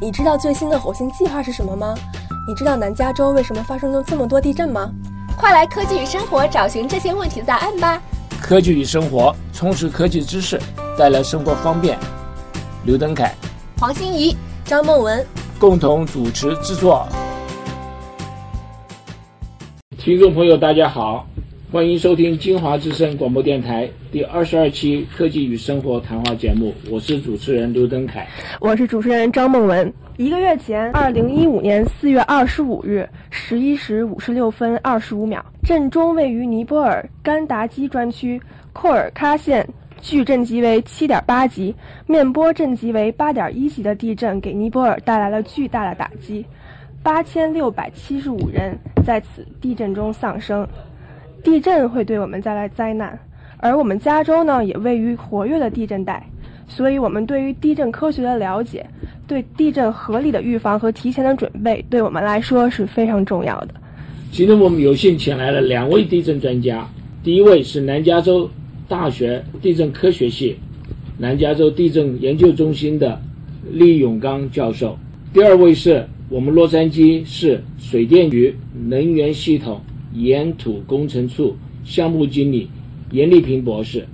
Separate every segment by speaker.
Speaker 1: 你知道最新的火星计划是什么吗？你知道南加州为什么发生了这么多地震吗？
Speaker 2: 快来科技与生活找寻这些问题的答案吧！
Speaker 3: 科技与生活，充实科技知识，带来生活方便。刘登凯、
Speaker 2: 黄欣怡、
Speaker 1: 张梦文
Speaker 3: 共同主持制作。听众朋友，大家好，欢迎收听金华之声广播电台第二十二期科技与生活谈话节目。我是主持人刘登凯，
Speaker 1: 我是主持人张梦文。一个月前，二零一五年四月二十五日十一时五十六分二十五秒，震中位于尼泊尔甘达基专区库尔喀县，距震级为七点八级，面波震级为八点一级的地震给尼泊尔带来了巨大的打击，八千六百七十五人在此地震中丧生。地震会对我们带来灾难，而我们加州呢，也位于活跃的地震带。所以，我们对于地震科学的了解，对地震合理的预防和提前的准备，对我们来说是非常重要的。
Speaker 3: 今天我们有幸请来了两位地震专家，第一位是南加州大学地震科学系南加州地震研究中心的厉永刚教授，第二位是我们洛杉矶市水电局能源系统岩土工程处项目经理严丽萍博士，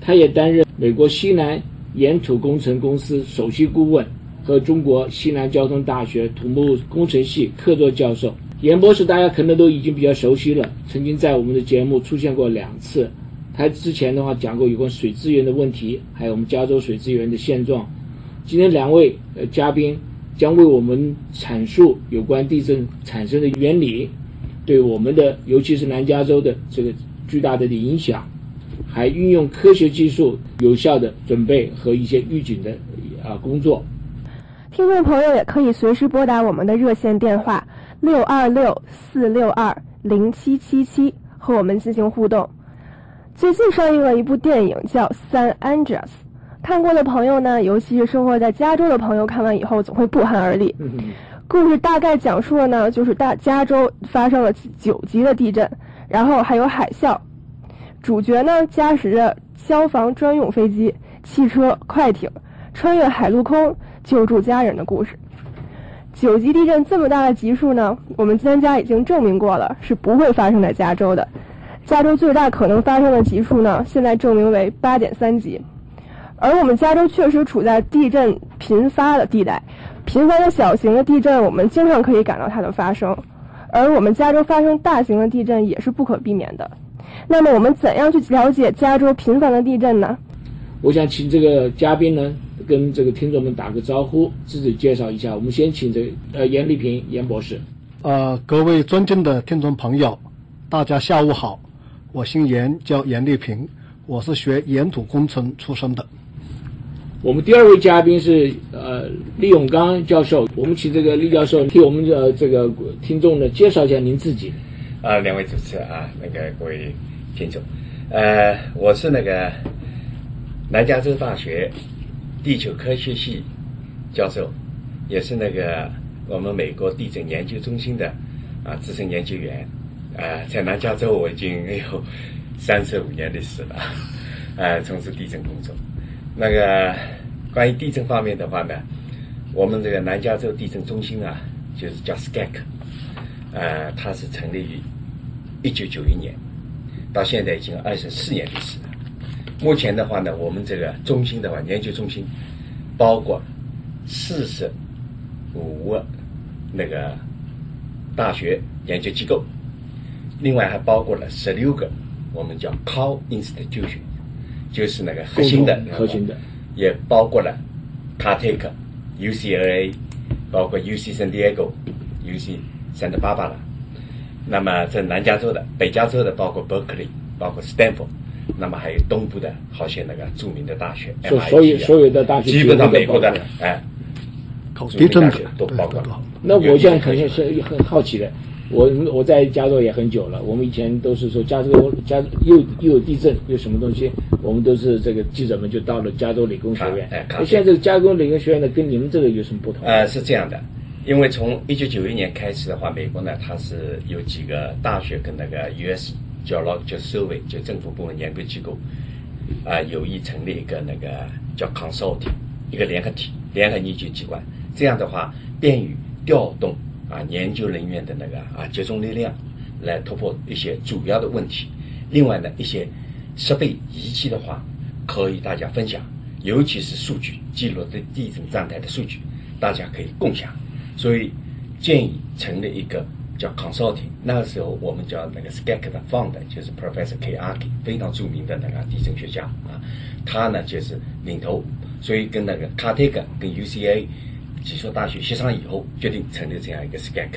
Speaker 3: 他也担任美国西南。岩土工程公司首席顾问和中国西南交通大学土木工程系客座教授严博士，大家可能都已经比较熟悉了，曾经在我们的节目出现过两次。他之前的话讲过有关水资源的问题，还有我们加州水资源的现状。今天两位呃嘉宾将为我们阐述有关地震产生的原理，对我们的尤其是南加州的这个巨大的影响。还运用科学技术，有效的准备和一些预警的啊工作。
Speaker 1: 听众朋友也可以随时拨打我们的热线电话六二六四六二零七七七和我们进行互动。最近上映了一部电影叫《San Andreas》，看过的朋友呢，尤其是生活在加州的朋友，看完以后总会不寒而栗。故事大概讲述了呢，就是大加州发生了九级的地震，然后还有海啸。主角呢，驾驶着消防专用飞机、汽车、快艇，穿越海陆空救助家人的故事。九级地震这么大的级数呢，我们专家已经证明过了，是不会发生在加州的。加州最大可能发生的级数呢，现在证明为八点三级。而我们加州确实处在地震频发的地带，频繁的小型的地震，我们经常可以感到它的发生。而我们加州发生大型的地震也是不可避免的。那么我们怎样去了解加州频繁的地震呢？
Speaker 3: 我想请这个嘉宾呢，跟这个听众们打个招呼，自己介绍一下。我们先请这呃严丽萍严博士。
Speaker 4: 呃，各位尊敬的听众朋友，大家下午好，我姓严，叫严丽萍，我是学岩土工程出身的。
Speaker 3: 我们第二位嘉宾是呃厉永刚教授，我们请这个厉教授替我们的这个听众呢介绍一下您自己。
Speaker 5: 啊，两位主持啊，那个各位。听众，呃，我是那个南加州大学地球科学系教授，也是那个我们美国地震研究中心的啊资深研究员，呃，在南加州我已经有三十五年历史了，呃，从事地震工作。那个关于地震方面的话呢，我们这个南加州地震中心啊，就是叫 SCAC，呃，它是成立于一九九一年。到现在已经二十四年历史了。目前的话呢，我们这个中心的话，研究中心包括四十五个那个大学研究机构，另外还包括了十六个我们叫 core institution，就是那个核心的
Speaker 3: 核心的，
Speaker 5: 也包括了 CarTech、UCLA，包括 UC San Diego、UC Santa Barbara。那么在南加州的、北加州的，包括 Berkeley，，包括 Stanford，，那么还有东部的好些那个著名的大学，
Speaker 3: 所以所有的大学
Speaker 5: 基本上美国的哎，
Speaker 4: 地震的
Speaker 5: 都包括。
Speaker 3: 那我现在肯定是很好奇的，我我在加州也很久了，我们以前都是说加州加又又有地震又什么东西，我们都是这个记者们就到了加州理工学院。哎，现在这个加州理工学院呢，跟你们这个有什么不同？
Speaker 5: 呃，是这样的。因为从一九九一年开始的话，美国呢，它是有几个大学跟那个 U.S. 叫老叫 Survey 就政府部门研究机构，啊，有意成立一个那个叫 Consulting 一个联合体、联合研究机关，这样的话便于调动啊研究人员的那个啊集中力量来突破一些主要的问题。另外呢，一些设备仪器的话，可以大家分享，尤其是数据记录的地震站台的数据，大家可以共享。所以建议成立一个叫 consulting。那个时候我们叫那个 SCAC 的 fund，就是 Professor K. Arki，非常著名的那个地震学家啊，他呢就是领头，所以跟那个 Caltech 跟 UCA 几所大学协商以后，决定成立这样一个 SCAC。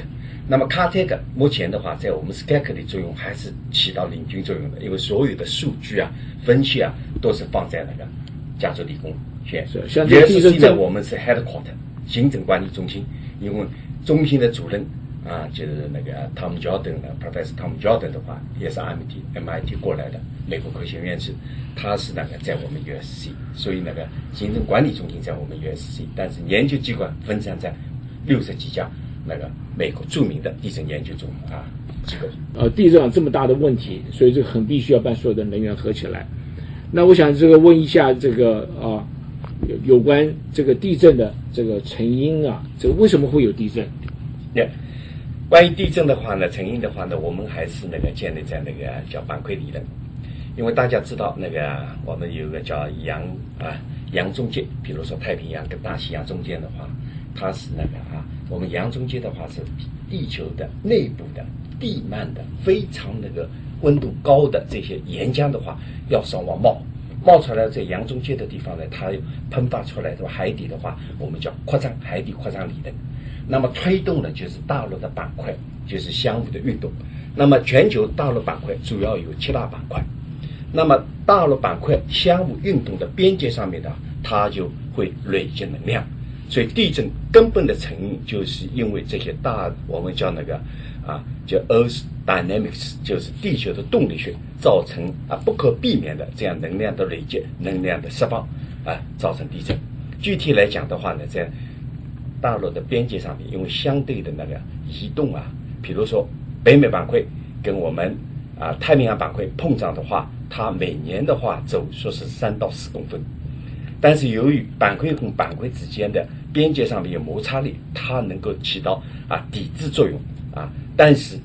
Speaker 5: 那么 CarTech 目前的话，在我们 SCAC 的作用还是起到领军作用的，因为所有的数据啊、分析啊，都是放在那个加州理工学院。也是现在我们是 headquarter 行政管理中心，因为中心的主任啊，就是那个 Tom Jordan 的 Professor Tom Jordan 的话，也是 MIT MIT 过来的美国科学院士，他是那个在我们 USC，所以那个行政管理中心在我们 USC，但是研究机关分散在六十几家那个美国著名的地震研究中啊机构。
Speaker 3: 呃，地震这么大的问题，所以这个很必须要把所有的能源合起来。那我想这个问一下这个啊，有有关这个地震的这个成因啊，这个为什么会有地震？
Speaker 5: 那关于地震的话呢，成因的话呢，我们还是那个建立在那个叫板块理论，因为大家知道那个我们有个叫洋啊洋中介，比如说太平洋跟大西洋中间的话，它是那个啊，我们洋中介的话是地球的内部的地幔的非常那个温度高的这些岩浆的话，要上往冒。冒出来在洋中介的地方呢，它喷发出来的海底的话，我们叫扩张海底扩张理论。那么推动的就是大陆的板块，就是相互的运动。那么全球大陆板块主要有七大板块，那么大陆板块相互运动的边界上面呢，它就会累积能量。所以地震根本的成因就是因为这些大我们叫那个啊叫 Earth dynamics，就是地球的动力学造成啊不可避免的这样能量的累积、能量的释放啊造成地震。具体来讲的话呢，在大陆的边界上面，因为相对的那个移动啊，比如说北美板块跟我们啊太平洋板块碰撞的话，它每年的话走说是三到四公分，但是由于板块跟板块之间的边界上面有摩擦力，它能够起到啊抵制作用啊，但是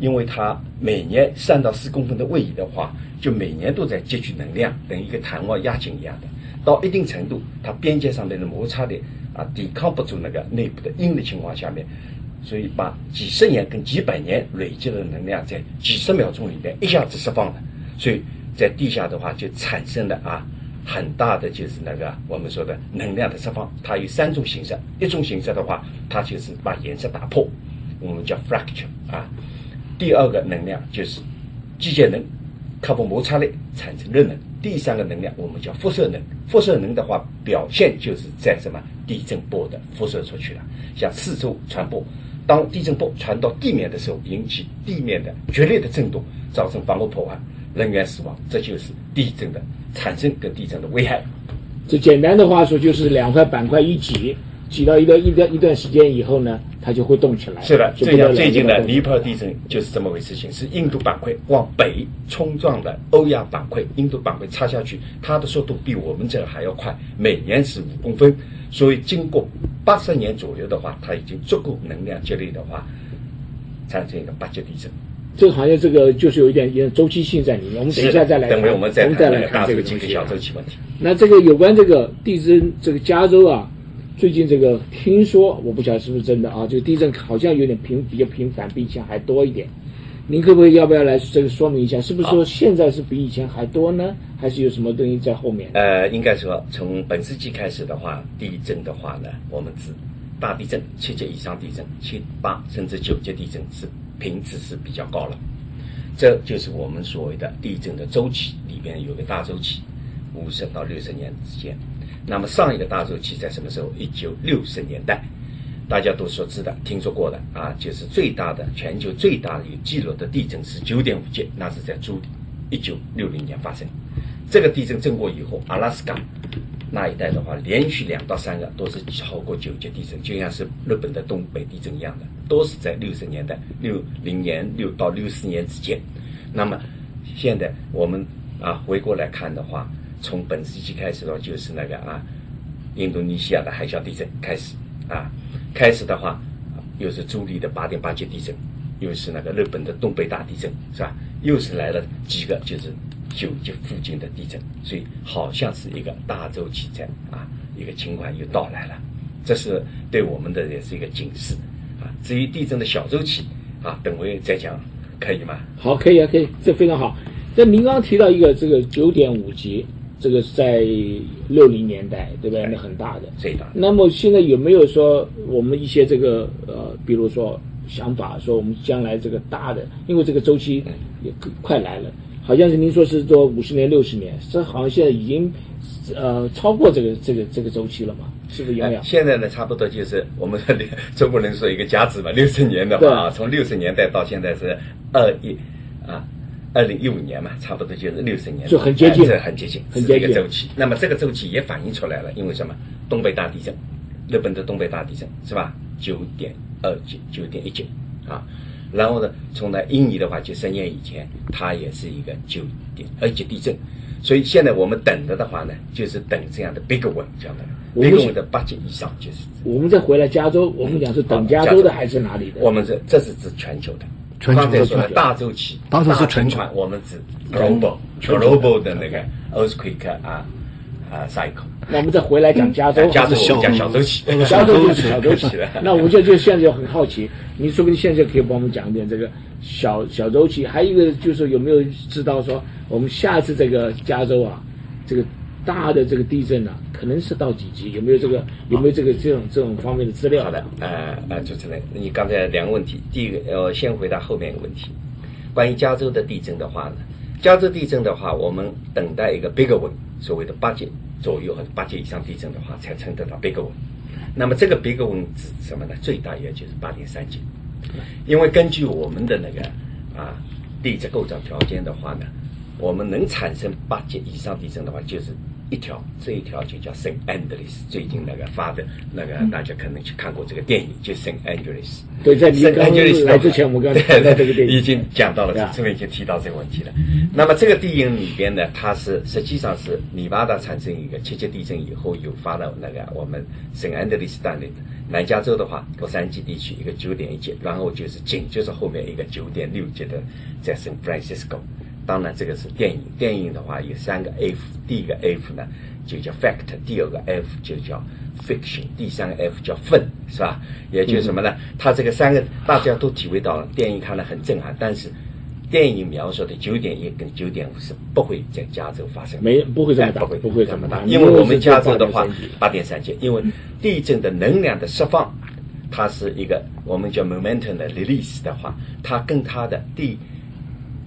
Speaker 5: 因为它每年三到四公分的位移的话，就每年都在汲取能量，等一个弹簧压紧一样的。到一定程度，它边界上面的摩擦力啊抵抗不住那个内部的阴的情况下面，所以把几十年跟几百年累积的能量在几十秒钟里面一下子释放了，所以在地下的话就产生了啊很大的就是那个我们说的能量的释放。它有三种形式，一种形式的话，它就是把岩石打破，我们叫 fracture 啊。第二个能量就是机械能，克服摩擦力产生热能。第三个能量我们叫辐射能，辐射能的话表现就是在什么地震波的辐射出去了，向四周传播。当地震波传到地面的时候，引起地面的剧烈的震动，造成房屋破坏、人员死亡，这就是地震的产生跟地震的危害。
Speaker 3: 这简单的话说就是两块板块一挤，挤到一段一段一段时间以后呢，它就会动起来。
Speaker 5: 是的，
Speaker 3: 就不得了
Speaker 5: 就像最近的尼泊尔地震就是这么回事情，是印度板块往北冲撞的欧亚板块，印度板块插下去，它的速度比我们这儿还要快，每年是五公分，所以经过八十年左右的话，它已经足够能量积累的话，产生一个八级地震。
Speaker 3: 这个好像这个就是有一点一点周期性在里面。我们等一下再来，
Speaker 5: 等会我们再
Speaker 3: 再来
Speaker 5: 谈那个大
Speaker 3: 看这个东西啊
Speaker 5: 周期跟小周期问题。
Speaker 3: 那这个有关这个地震，这个加州啊，最近这个听说，我不晓得是不是真的啊，这个地震好像有点频比较频繁，比以前还多一点。您可不可以要不要来这个说明一下，是不是说现在是比以前还多呢？还是有什么东西在后面？
Speaker 5: 呃，应该说从本世纪开始的话，地震的话呢，我们指大地震七级以上地震，七八甚至九级地震是频次是比较高了。这就是我们所谓的地震的周期里边有个大周期，五十到六十年之间。那么上一个大周期在什么时候？一九六十年代，大家都所知的、听说过的啊，就是最大的全球最大的有记录的地震是九点五级，那是在朱迪，一九六零年发生。这个地震震过以后，阿拉斯加那一带的话，连续两到三个都是超过九级地震，就像是日本的东北地震一样的，都是在六十年代六零年六到六四年之间。那么现在我们啊回过来看的话，从本世纪开始的话，就是那个啊印度尼西亚的海啸地震开始，啊。开始的话，又是朱莉的八点八级地震，又是那个日本的东北大地震，是吧？又是来了几个就是九级附近的地震，所以好像是一个大周期在啊，一个情况又到来了。这是对我们的也是一个警示啊。至于地震的小周期啊，等会再讲，可以吗？
Speaker 3: 好，可以啊，可以，这非常好。这您刚刚提到一个这个九点五级，这个是在六零年代，对不对？那很大的。
Speaker 5: 最大的
Speaker 3: 那么现在有没有说我们一些这个呃，比如说想法，说我们将来这个大的，因为这个周期也快来了，好像是您说是做五十年、六十年，这好像现在已经呃超过这个这个这个周期了嘛？是不是杨
Speaker 5: 哎
Speaker 3: 洋？
Speaker 5: 现在呢，差不多就是我们的中国人说一个甲子嘛，六十年的话啊，从六十年代到现在是二一啊。二零一五年嘛，差不多就是六十年，
Speaker 3: 就很接近
Speaker 5: 很接近，是
Speaker 3: 很接近
Speaker 5: 这个周期。那么这个周期也反映出来了，因为什么？东北大地震，日本的东北大地震是吧？九点二级，九点一级啊。然后呢，从那印尼的话，就十年以前，它也是一个九点二级地震。所以现在我们等着的话呢，就是等这样的 big one 这样的 big one 的八级以上，就是
Speaker 3: 我们再回来加州，我们讲是等加州的还是哪里的？
Speaker 5: 我们这这是指全球的刚才说的大周期，
Speaker 4: 大周期全球
Speaker 5: 大循环我们指 global global 的那个 earthquake 啊啊 cycle。
Speaker 3: 那我们再回来讲加州，
Speaker 5: 加州
Speaker 4: 小
Speaker 5: 我们讲小周期，
Speaker 3: 加州就是小周期
Speaker 5: 的。
Speaker 3: 那我就就现在就很好奇，你说不定现在可以帮我们讲一点这个小小周期。还有一个就是有没有知道说，我们下次这个加州啊，这个大的这个地震啊，可能是到几级？有没有这个有没有这个这种这种方面的资料？
Speaker 5: 好的，呃呃，主持人，你刚才两个问题，第一个，呃，先回答后面一个问题，关于加州的地震的话呢，加州地震的话，我们等待一个 big one，所谓的八级左右或者八级以上地震的话，才称得到 big one。那么这个 big one 指什么呢？最大也就是八点三级，因为根据我们的那个啊地质构造条件的话呢，我们能产生八级以上地震的话，就是一条，这一条就叫 Saint Andreas。最近那个发的那个，大家可能去看过这个电影，就 Saint Andreas。
Speaker 3: 对在您
Speaker 5: Saint
Speaker 3: 刚
Speaker 5: Andreas
Speaker 3: 来之前我们刚才谈到这个电影
Speaker 5: 已经讲到了，这边已经提到这个问题了。那么这个地影里边呢，它是实际上是尼巴达产生一个七级地震以后，诱发了那个我们圣安德烈斯单位的南加州的话，洛杉矶地区一个九点一级，然后就是紧就是后面一个九点六级的在圣 Francisco。当然，这个是电影。电影的话有三个 F，第一个 F 呢就叫 fact，第二个 F 就叫 fiction，第三个 F 叫 fun，，是吧？也就是什么呢？它这个三个大家都体会到了，电影看了很震撼，但是电影描述的九点一跟九点五是不会在加州发生，
Speaker 3: 没不会这么大
Speaker 5: 哎不会
Speaker 3: 不会这么大
Speaker 5: 因为我们加州的话八点三级，因为地震的能量的释放，它是一个我们叫 momentum 的 release 的话，它跟它的地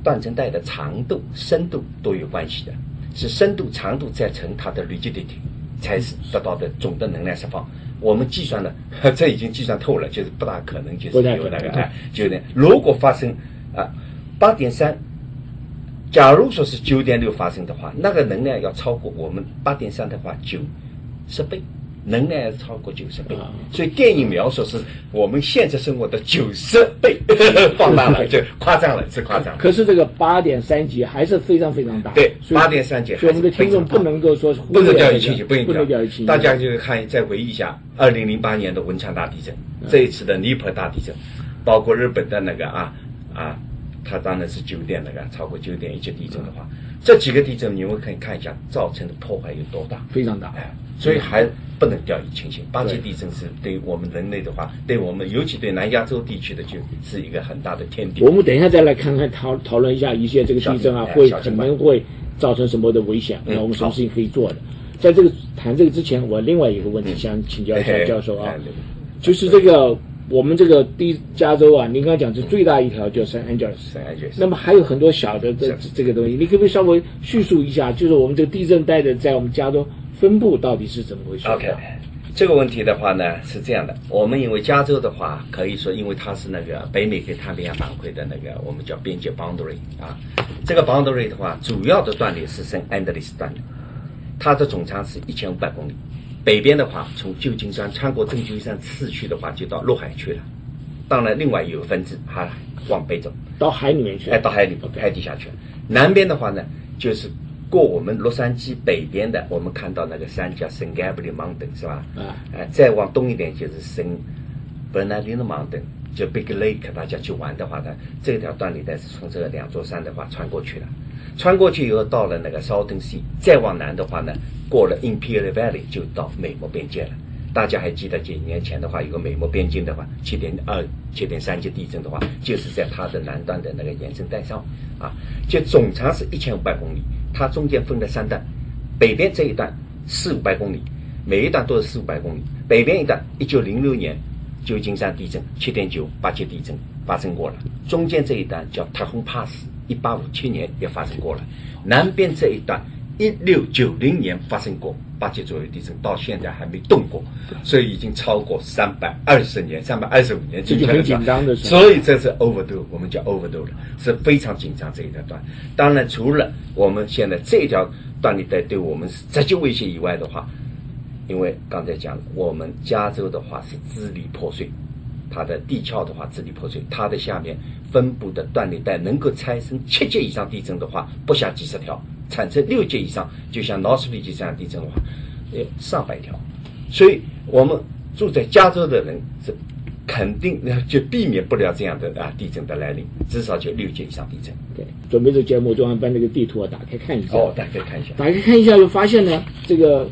Speaker 5: 断层带的长度、深度都有关系的，是深度、长度再乘它的 rigidity，才是得到的总的能量释放。我们计算了，这已经计算透了，就是不大可能，就是有那个哎，就那。如果发生啊八点三，假如说是九点六发生的话，那个能量要超过我们八点三的话九十倍，能量要超过九十倍
Speaker 3: 啊。
Speaker 5: 所以电影描述是我们现实生活的九十倍 放大了，就夸张了，是夸张。
Speaker 3: 可是这个八点三级还是非常非常大，
Speaker 5: 对
Speaker 3: 八点
Speaker 5: 三级
Speaker 3: 所以我们的听众不能够说忽
Speaker 5: 不
Speaker 3: 略这个
Speaker 5: 能掉以轻心，不能
Speaker 3: 不能掉以轻心。
Speaker 5: 大家就看再回忆一下二零零八年的汶川大地震，
Speaker 3: 嗯
Speaker 5: 这一次的尼泊尔大地震，包括日本的那个啊啊，它当然是九点那个超过九点一级地震的话，这几个地震你们可以看一下造成的破坏有多大。
Speaker 3: 非常大。
Speaker 5: 哎，所以还不能掉以轻心。八级地震是对我们人类的话，对我们尤其对南亚洲地区的，就是一个很大的天敌。
Speaker 3: 我们等一下再来看看讨讨论一下一些这个地震啊，会可能会造成什么的危险，
Speaker 5: 嗯
Speaker 3: 那我们什么事情可以做的？在这个谈这个之前，我另外一个问题
Speaker 5: 嗯。
Speaker 3: 想请教一下
Speaker 5: 哎
Speaker 3: 教授啊就是这个我们这个第加州啊，您刚刚讲是最大一条叫 San Angeles，那么还有很多小的这这个东西，你可不可以稍微叙述一下，就是我们这个地震带的在我们加州分布到底是怎么回事
Speaker 5: OK，这个问题的话呢是这样的，我们因为加州的话，可以说因为它是那个北美跟太平洋板块的那个我们叫边界 boundary 啊，这个 boundary 的话，主要的断裂是圣安德烈斯断裂，它的总长是一千五百公里。北边的话，从旧金山穿过正旧金山市区的话，就到陆海去了。当然，另外有分支还往北走，
Speaker 3: 到海里面去，
Speaker 5: 哎，到海里海底下去。南边的话呢，就是过我们洛杉矶北边的，我们看到那个山叫 San Gabriel Mountain 是吧？
Speaker 3: 啊，
Speaker 5: 哎，再往东一点就是圣 Bernardino Mountain，就 Big Lake，大家去玩的话呢，这条断裂带是从这两座山的话穿过去的，穿过去以后到了那个 Southern Sea，再往南的话呢，过了 Imperial Valley 就到美墨边界了。大家还记得几年前的话，有个美墨边境的话，七点二、七点三级地震的话，就是在它的南端的那个延伸带上啊，就总长是一千五百公里，它中间分了三段，北边这一段四五百公里，每一段都是四五百公里。北边一段，一九零六年旧金山地震七点九八级地震发生过了，中间这一段叫太空 Pass，一八五七年也发生过了，南边这一段一六九零年发生过八级左右地震，到现在还没动过，所以已经超过三百二十年、三百二十五年，
Speaker 3: 这就很紧张的
Speaker 5: 所以这是 overdue，我们叫 overdue 了，是非常紧张这一条段。当然，除了我们现在这条断裂带对我们是直接威胁以外的话，因为刚才讲了，我们加州的话是支离破碎，它的地壳的话支离破碎，它的下面分布的断裂带能够产生七级以上地震的话，不下几十条；产生六级以上，就像 Northridge 这样地震的话，有，上百条。所以我们住在加州的人是肯定呃就避免不了这样的啊地震的来临，至少就六级以上地震。
Speaker 3: 对，准备这节目，就按把那个地图啊打开看一下。
Speaker 5: 哦，打开看一下。
Speaker 3: 打开看一下，就发现呢，这个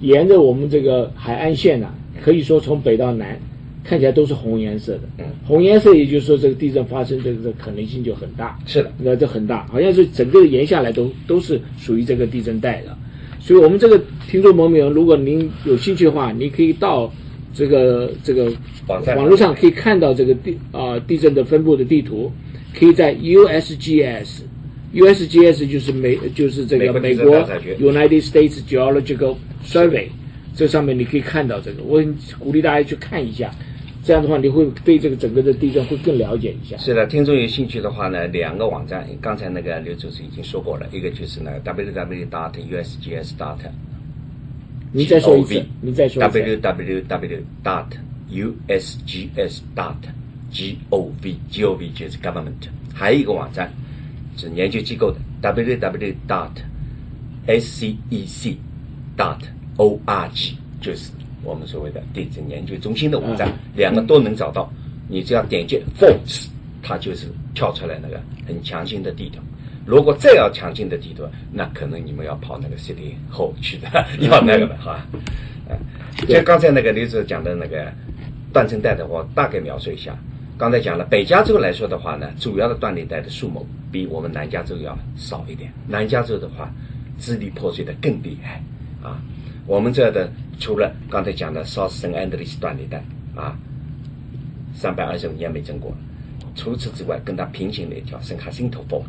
Speaker 3: 沿着我们这个海岸线呢、可以说从北到南，看起来都是红颜色的。
Speaker 5: 嗯
Speaker 3: 红颜色也就是说这个地震发生这个可能性就很大。
Speaker 5: 是的，
Speaker 3: 那这很大，好像是整个沿下来都都是属于这个地震带的。所以，我们这个听众朋友，如果您有兴趣的话，你可以到这个这个
Speaker 5: 网站
Speaker 3: 网络上可以看到这个地啊、地震的分布的地图，可以在 USGS。USGS 就是美，就是这个美
Speaker 5: 美国
Speaker 3: United States Geological Survey，这上面你可以看到这个。我很鼓励大家去看一下，这样的话你会对这个整个的地震会更了解一下。
Speaker 5: 是的，听众有兴趣的话呢，两个网站，刚才那个刘主持已经说过了，一个就是那个 www dot usgs dot
Speaker 3: 你再说一次，你再说一次。
Speaker 5: www dot usgs dot gov gov 就是 government，还有一个网站是研究机构的 www dot scec dot org，就是我们所谓的地震研究中心的网站，
Speaker 3: 嗯
Speaker 5: 两个都能找到。你只要点击 faults，它就是跳出来那个很强劲的地图。如果再要强劲的地图，那可能你们要跑那个 City Hall 去的，要那个了哈。呃，
Speaker 3: 对
Speaker 5: 就刚才那个刘子讲的那个断层带的话，大概描述一下。刚才讲了，北加州来说的话呢，主要的断裂带的数目比我们南加州要少一点。南加州的话，支离破碎的更厉害啊。我们这的除了刚才讲的 South San Andreas 断裂带啊，三百二十五年没震过。除此之外，跟它平行的一条圣卡辛托 fault，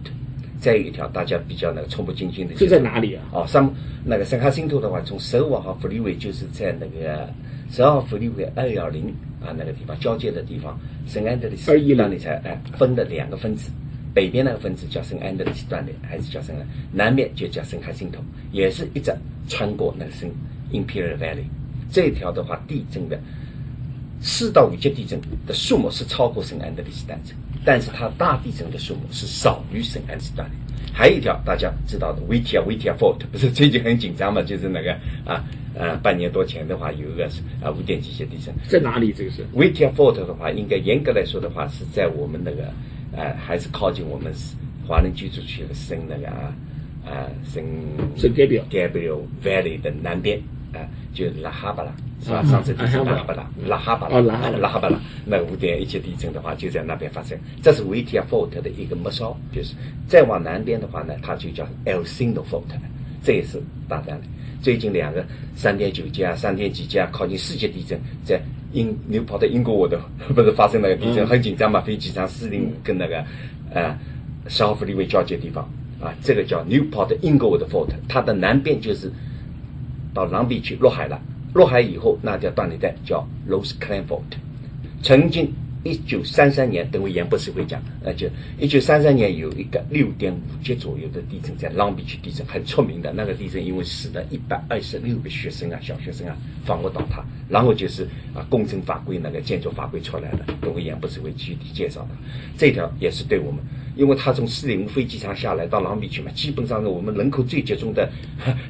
Speaker 5: 再有一条大家比较那个触目惊心的，
Speaker 3: 是在哪里啊？
Speaker 5: 哦，上那个圣卡辛托的话，从十五号福利位就是在那个十二号福利位二幺零啊那个地方交界的地方，圣安德烈斯
Speaker 3: 210
Speaker 5: 断裂才哎分的两个分子，北边那个分子叫圣安德烈斯断裂，还是叫圣安，南面就叫圣海辛托，也是一直穿过那个圣 Imperial Valley，这一条的话地震的。四到五级地震的数目是超过圣安德烈斯断层，但是它大地震的数目是少于圣安德烈斯断裂。还有一条大家知道的维提亚维提亚 fault，不是最近很紧张嘛？就是那个啊呃半年多前的话有一个啊五点几级地震。
Speaker 3: 在哪里？这个是
Speaker 5: 维提亚 fault 的话，应该严格来说的话是在我们那个呃还是靠近我们华人居住区的圣那个啊啊圣
Speaker 3: 圣 Gabriel
Speaker 5: Gabriel Valley 的南边啊，就是拉哈巴拉是吧？
Speaker 3: 啊
Speaker 5: 上次地震
Speaker 3: 啊
Speaker 5: 拉。哈巴拉，拉哈巴拉，
Speaker 3: 哦拉哈巴拉。
Speaker 5: 那五点一级地震的话就在那边发生。这是维提亚 fault 的一个末梢，就是再往南边的话呢，它就叫 El Sino fault，这也是大胆的。最近两个三点九级啊、三点几级啊，靠近世界地震，在英纽跑到英国我的 不是发生那个地震，
Speaker 3: 嗯。
Speaker 5: 很紧张嘛，飞机场四零五跟那个呃十号弗利威交界地方。啊，这个叫 Newport Inglewood fault，它的南边就是到狼筚去落海了，落海以后那条断裂带叫 Rose Clan fault，曾经一九三三年，等会严博士会讲，呃，就一九三三年有一个六点五级左右的地震，在朗比区地震很出名的那个地震，因为死了一百二十六个学生啊，小学生啊，房屋倒塌，然后就是啊，工程法规那个建筑法规出来了，等会严博士会具体介绍的。这条也是对我们，因为他从四零五飞机场下来到朗比区嘛，基本上是我们人口最集中的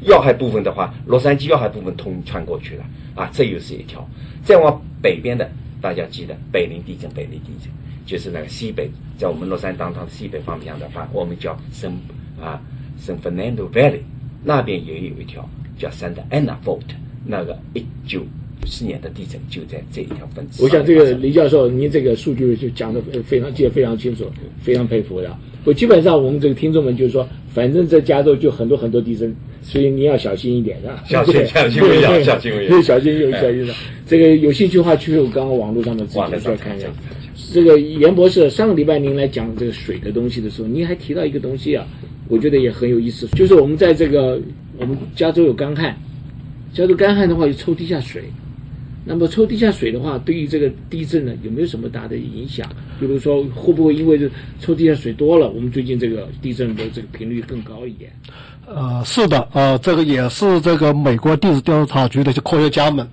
Speaker 5: 要害部分的话，洛杉矶要害部分通穿过去了啊，这又是一条。再往北边的。大家记得北陵地震，北陵地震就是那个西北，在我们乐山当当的西北方向的话，我们叫圣啊圣 Fernando Valley，那边也有一条叫 Santa Ana Fault，那个一九九四年的地震就在这一条分支。
Speaker 3: 我想这个李教授，您这个数据就讲的非常记得非常清楚，非常佩服的。我基本上我们这个听众们就是说，反正在加州就很多很多地震。所以你要小心一点，是吧？
Speaker 5: 小心，小心为要，小心为要，
Speaker 3: 小心又小心的。这个有兴趣的话，去我刚刚网络上的资料再看一下。这个严博士，上个礼拜您来讲这个水的东西的时候，您还提到一个东西啊，我觉得也很有意思，就是我们在这个我们加州有干旱，加州干旱的话就抽地下水。那么抽地下水的话，对于这个地震呢，有没有什么大的影响？比如说，会不会因为抽地下水多了，我们最近这个地震的这个频率更高一点？
Speaker 4: 呃，是的，呃，这个也是这个美国地质调查局的一些科学家们，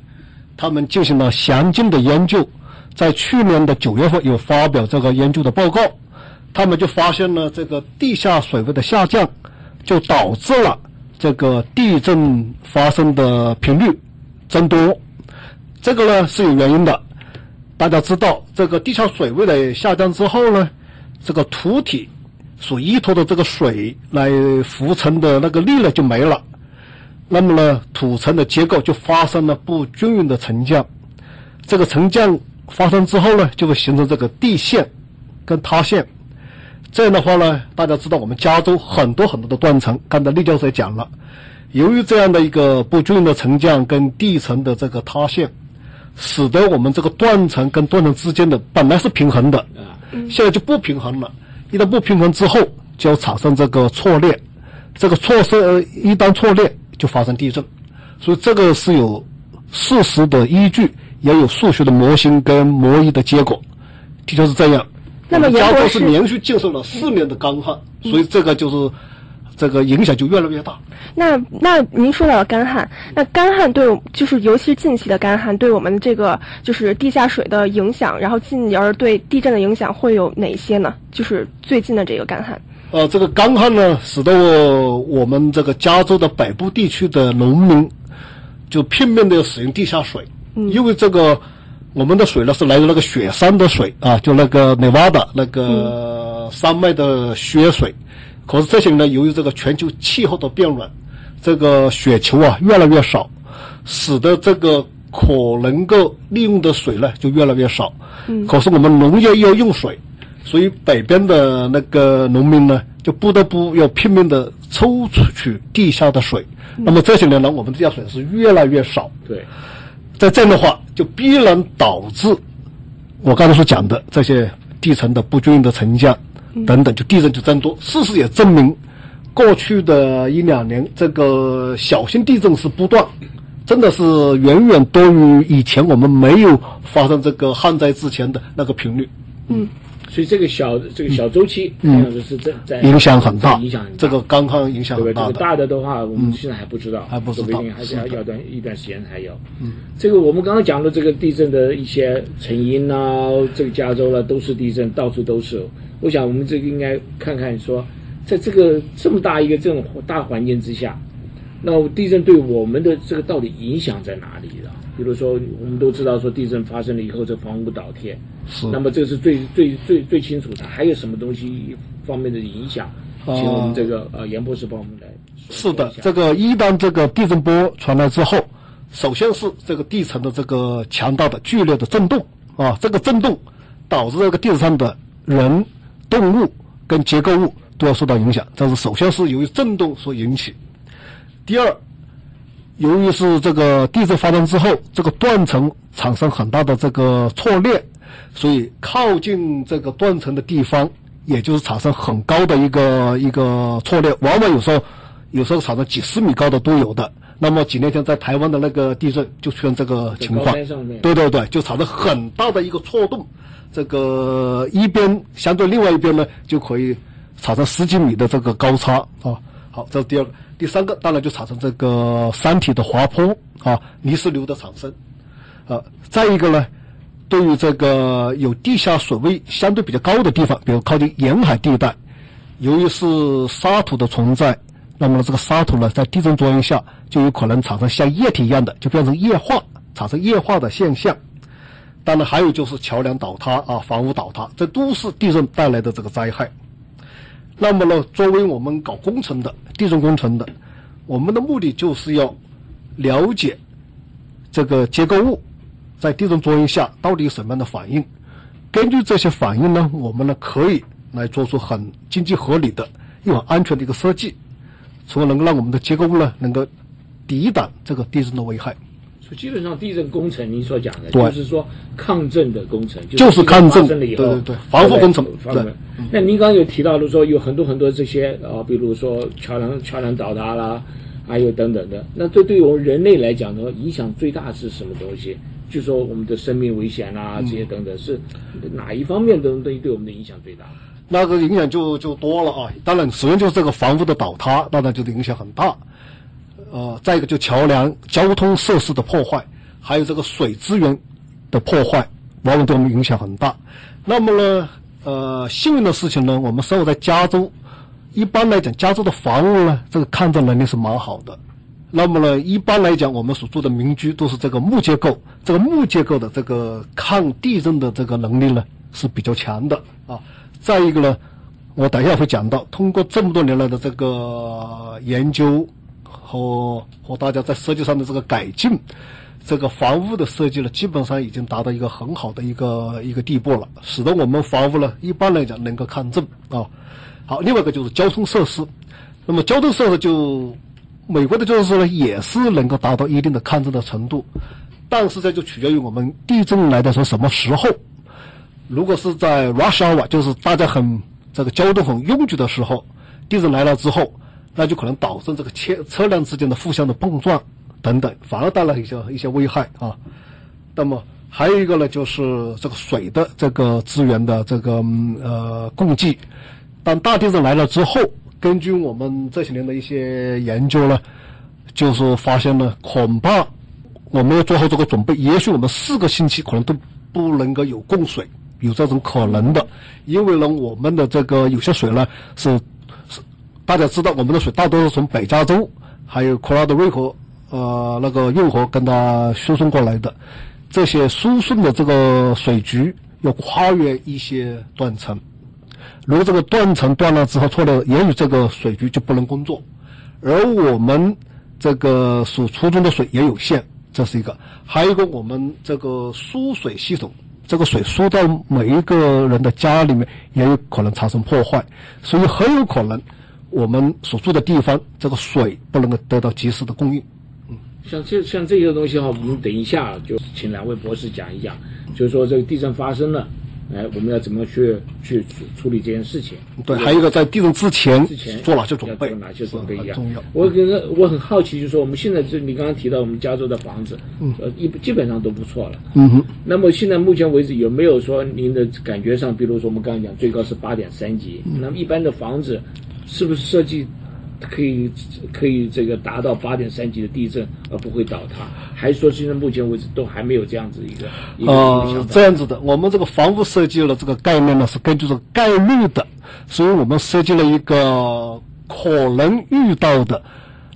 Speaker 4: 他们进行了详尽的研究，在去年的九月份有发表这个研究的报告，他们就发现了这个地下水位的下降，就导致了这个地震发生的频率增多。这个呢是有原因的，大家知道，这个地下水位的下降之后呢，这个土体所依托的这个水来浮沉的那个力呢就没了，那么呢土层的结构就发生了不均匀的沉降，这个沉降发生之后呢，就会形成这个地陷跟塌陷，这样的话呢，大家知道我们加州很多很多的断层，刚才李教授也讲了，由于这样的一个不均匀的沉降跟地层的这个塌陷。使得我们这个断层跟断层之间的本来是平衡的，现在就不平衡了。一旦不平衡之后，就产生这个错裂，这个错是一旦错裂就发生地震。所以这个是有事实的依据，也有数学的模型跟模拟的结果，的确是这样。
Speaker 1: 那么
Speaker 4: 加州是连续接受了四年的干旱，所以这个就是。这个影响就越来越大。
Speaker 1: 那那您说到了干旱，那干旱对就是尤其是近期的干旱，对我们这个就是地下水的影响，然后进而对地震的影响会有哪些呢？就是最近的这个干旱。
Speaker 4: 呃，这个干旱呢，使得我们这个加州的北部地区的农民就拼命的使用地下水，因为这个我们的水呢是来自那个雪山的水啊，就那个内瓦达那个山脉的雪水。可是这些呢，由于这个全球气候的变暖，这个雪球啊越来越少，使得这个可能够利用的水呢就越来越少。嗯。可是我们农业又要用水，所以北边的那个农民呢就不得不要拼命的抽出去地下的水。那么这些年呢，我们地下水是越来越少。
Speaker 3: 对。
Speaker 4: 在这样的话，就必然导致我刚才所讲的这些地层的不均匀的沉降。等等，就地震就增多。事实也证明，过去的一两年，这个小型地震是不断，真的是远远多于以前我们没有发生这个旱灾之前的那个频率。
Speaker 1: 嗯。
Speaker 3: 所以这个小这个小周期，
Speaker 4: 嗯，
Speaker 3: 是在在
Speaker 4: 影响很大，
Speaker 3: 影响很大。
Speaker 4: 这个刚刚影响很
Speaker 3: 大的。大的的话，我们现在还不知道，
Speaker 4: 还不知道，
Speaker 3: 还是要要段一段时间才有。嗯，这个我们刚刚讲的这个地震的一些成因啊，这个加州呢都是地震，到处都是。我想我们这个应该看看说，在这个这么大一个这种大环境之下，那地震对我们的这个到底影响在哪里了？比如说，我们都知道说地震发生了以后，这房屋倒贴，
Speaker 4: 是。
Speaker 3: 那么这是最最最最清楚的。还有什么东西方面的影响？请我们这个呃严博士帮我们来。
Speaker 4: 是的，这个一旦这个地震波传来之后，首先是这个地层的这个强大的剧烈的震动啊，这个震动导致这个地层上的人、动物跟结构物都要受到影响。这是首先是由于震动所引起。第二。由于是这个地震发生之后，这个断层产生很大的这个错裂，所以靠近这个断层的地方，也就是产生很高的一个一个错裂，往往有时候有时候产生几十米高的都有的。那么几年前在台湾的那个地震就出现这个情况对对对，就产生很大的一个错动，这个一边相对另外一边呢就可以产生十几米的这个高差啊。好，这是第二个，第三个当然就产生这个山体的滑坡啊，泥石流的产生啊。再一个呢，对于这个有地下水位相对比较高的地方，比如靠近沿海地带，由于是沙土的存在。那么这个沙土呢，在地震作用下，就有可能产生像液体一样的，就变成液化，产生液化的现象。当然，还有就是桥梁倒塌啊，房屋倒塌，这都是地震带来的这个灾害。那么呢，作为我们搞工程的，地震工程的，我们的目的就是要了解这个结构物在地震作用下到底有什么样的反应。根据这些反应呢，我们呢可以来做出很经济合理的、又很安全的一个设计。从而能够让我们的结构物呢，能够抵挡这个地震的危害。
Speaker 3: 所以基本上地震工程，您所讲的，就是说抗震的工程，
Speaker 4: 就是抗震
Speaker 3: 了以后，
Speaker 4: 对对对防护工程
Speaker 3: 那您刚刚有提到的说，有很多很多这些啊，比如说桥梁桥梁倒塌啦，还有等等的。那这对于我们人类来讲呢，影响最大是什么东西？就说我们的生命危险啊，这些等等，是哪一方面的东西对我们的影响最大？
Speaker 4: 那个影响就就多了啊！当然，首先就是这个房屋的倒塌，当然就是影响很大。呃，再一个就桥梁、交通设施的破坏，还有这个水资源的破坏，往往对我们影响很大。那么呢，呃，幸运的事情呢，我们生活在加州，一般来讲，加州的房屋呢，这个抗震能力是蛮好的。那么呢，一般来讲，我们所住的民居都是这个木结构，这个木结构的这个抗地震的这个能力呢是比较强的啊。再一个呢，我等一下会讲到，通过这么多年来的这个研究和和大家在设计上的这个改进，这个房屋的设计呢，基本上已经达到一个很好的一个一个地步了，使得我们房屋呢，一般来讲能够抗震啊。好，另外一个就是交通设施，那么交通设施就美国的就是说呢，也是能够达到一定的抗震的程度，但是这就取决于我们地震来的时候什么时候。如果是在 rush hour，就是大家很这个交通很拥挤的时候，地震来了之后，那就可能导致这个车车辆之间的互相的碰撞等等，反而带来一些一些危害啊。那么还有一个呢，就是这个水的这个资源的这个呃供给。当大地震来了之后，根据我们这些年的一些研究呢，就是发现呢，恐怕我们要做好这个准备，也许我们四个星期可能都不能够有供水。有这种可能的，因为呢，我们的这个有些水呢是是大家知道，我们的水大多是从北加州还有科拉多瑞河呃那个运河跟它输送过来的，这些输送的这个水局要跨越一些断层，如果这个断层断了之后错了，也许这个水局就不能工作，而我们这个所输送的水也有限，这是一个，还有一个我们这个输水系统。这个水输到每一个人的家里面，也有可能产生破坏，所以很有可能我们所住的地方，这个水不能够得到及时的供应。
Speaker 3: 嗯，像这像这些东西哈，我们等一下就请两位博士讲一讲，就是说这个地震发生了。哎，我们要怎么去去处理这件事情？
Speaker 4: 对，还有一个在地震之前
Speaker 3: 之前
Speaker 4: 做哪些准备？
Speaker 3: 做哪些准备一样
Speaker 4: 重要。
Speaker 3: 我觉得我很好奇，就是说我们现在这你刚刚提到我们加州的房子，嗯，呃，一基本上都不错了。
Speaker 4: 嗯哼。
Speaker 3: 那么现在目前为止有没有说您的感觉上，比如说我们刚刚讲最高是八点三级，那么一般的房子是不是设计？可以可以这个达到八点三级的地震而不会倒塌，还是说现在目前为止都还没有这样子一个
Speaker 4: 呃这样子的？我们这个房屋设计了这个概念呢是根据这个概率的，所以我们设计了一个可能遇到的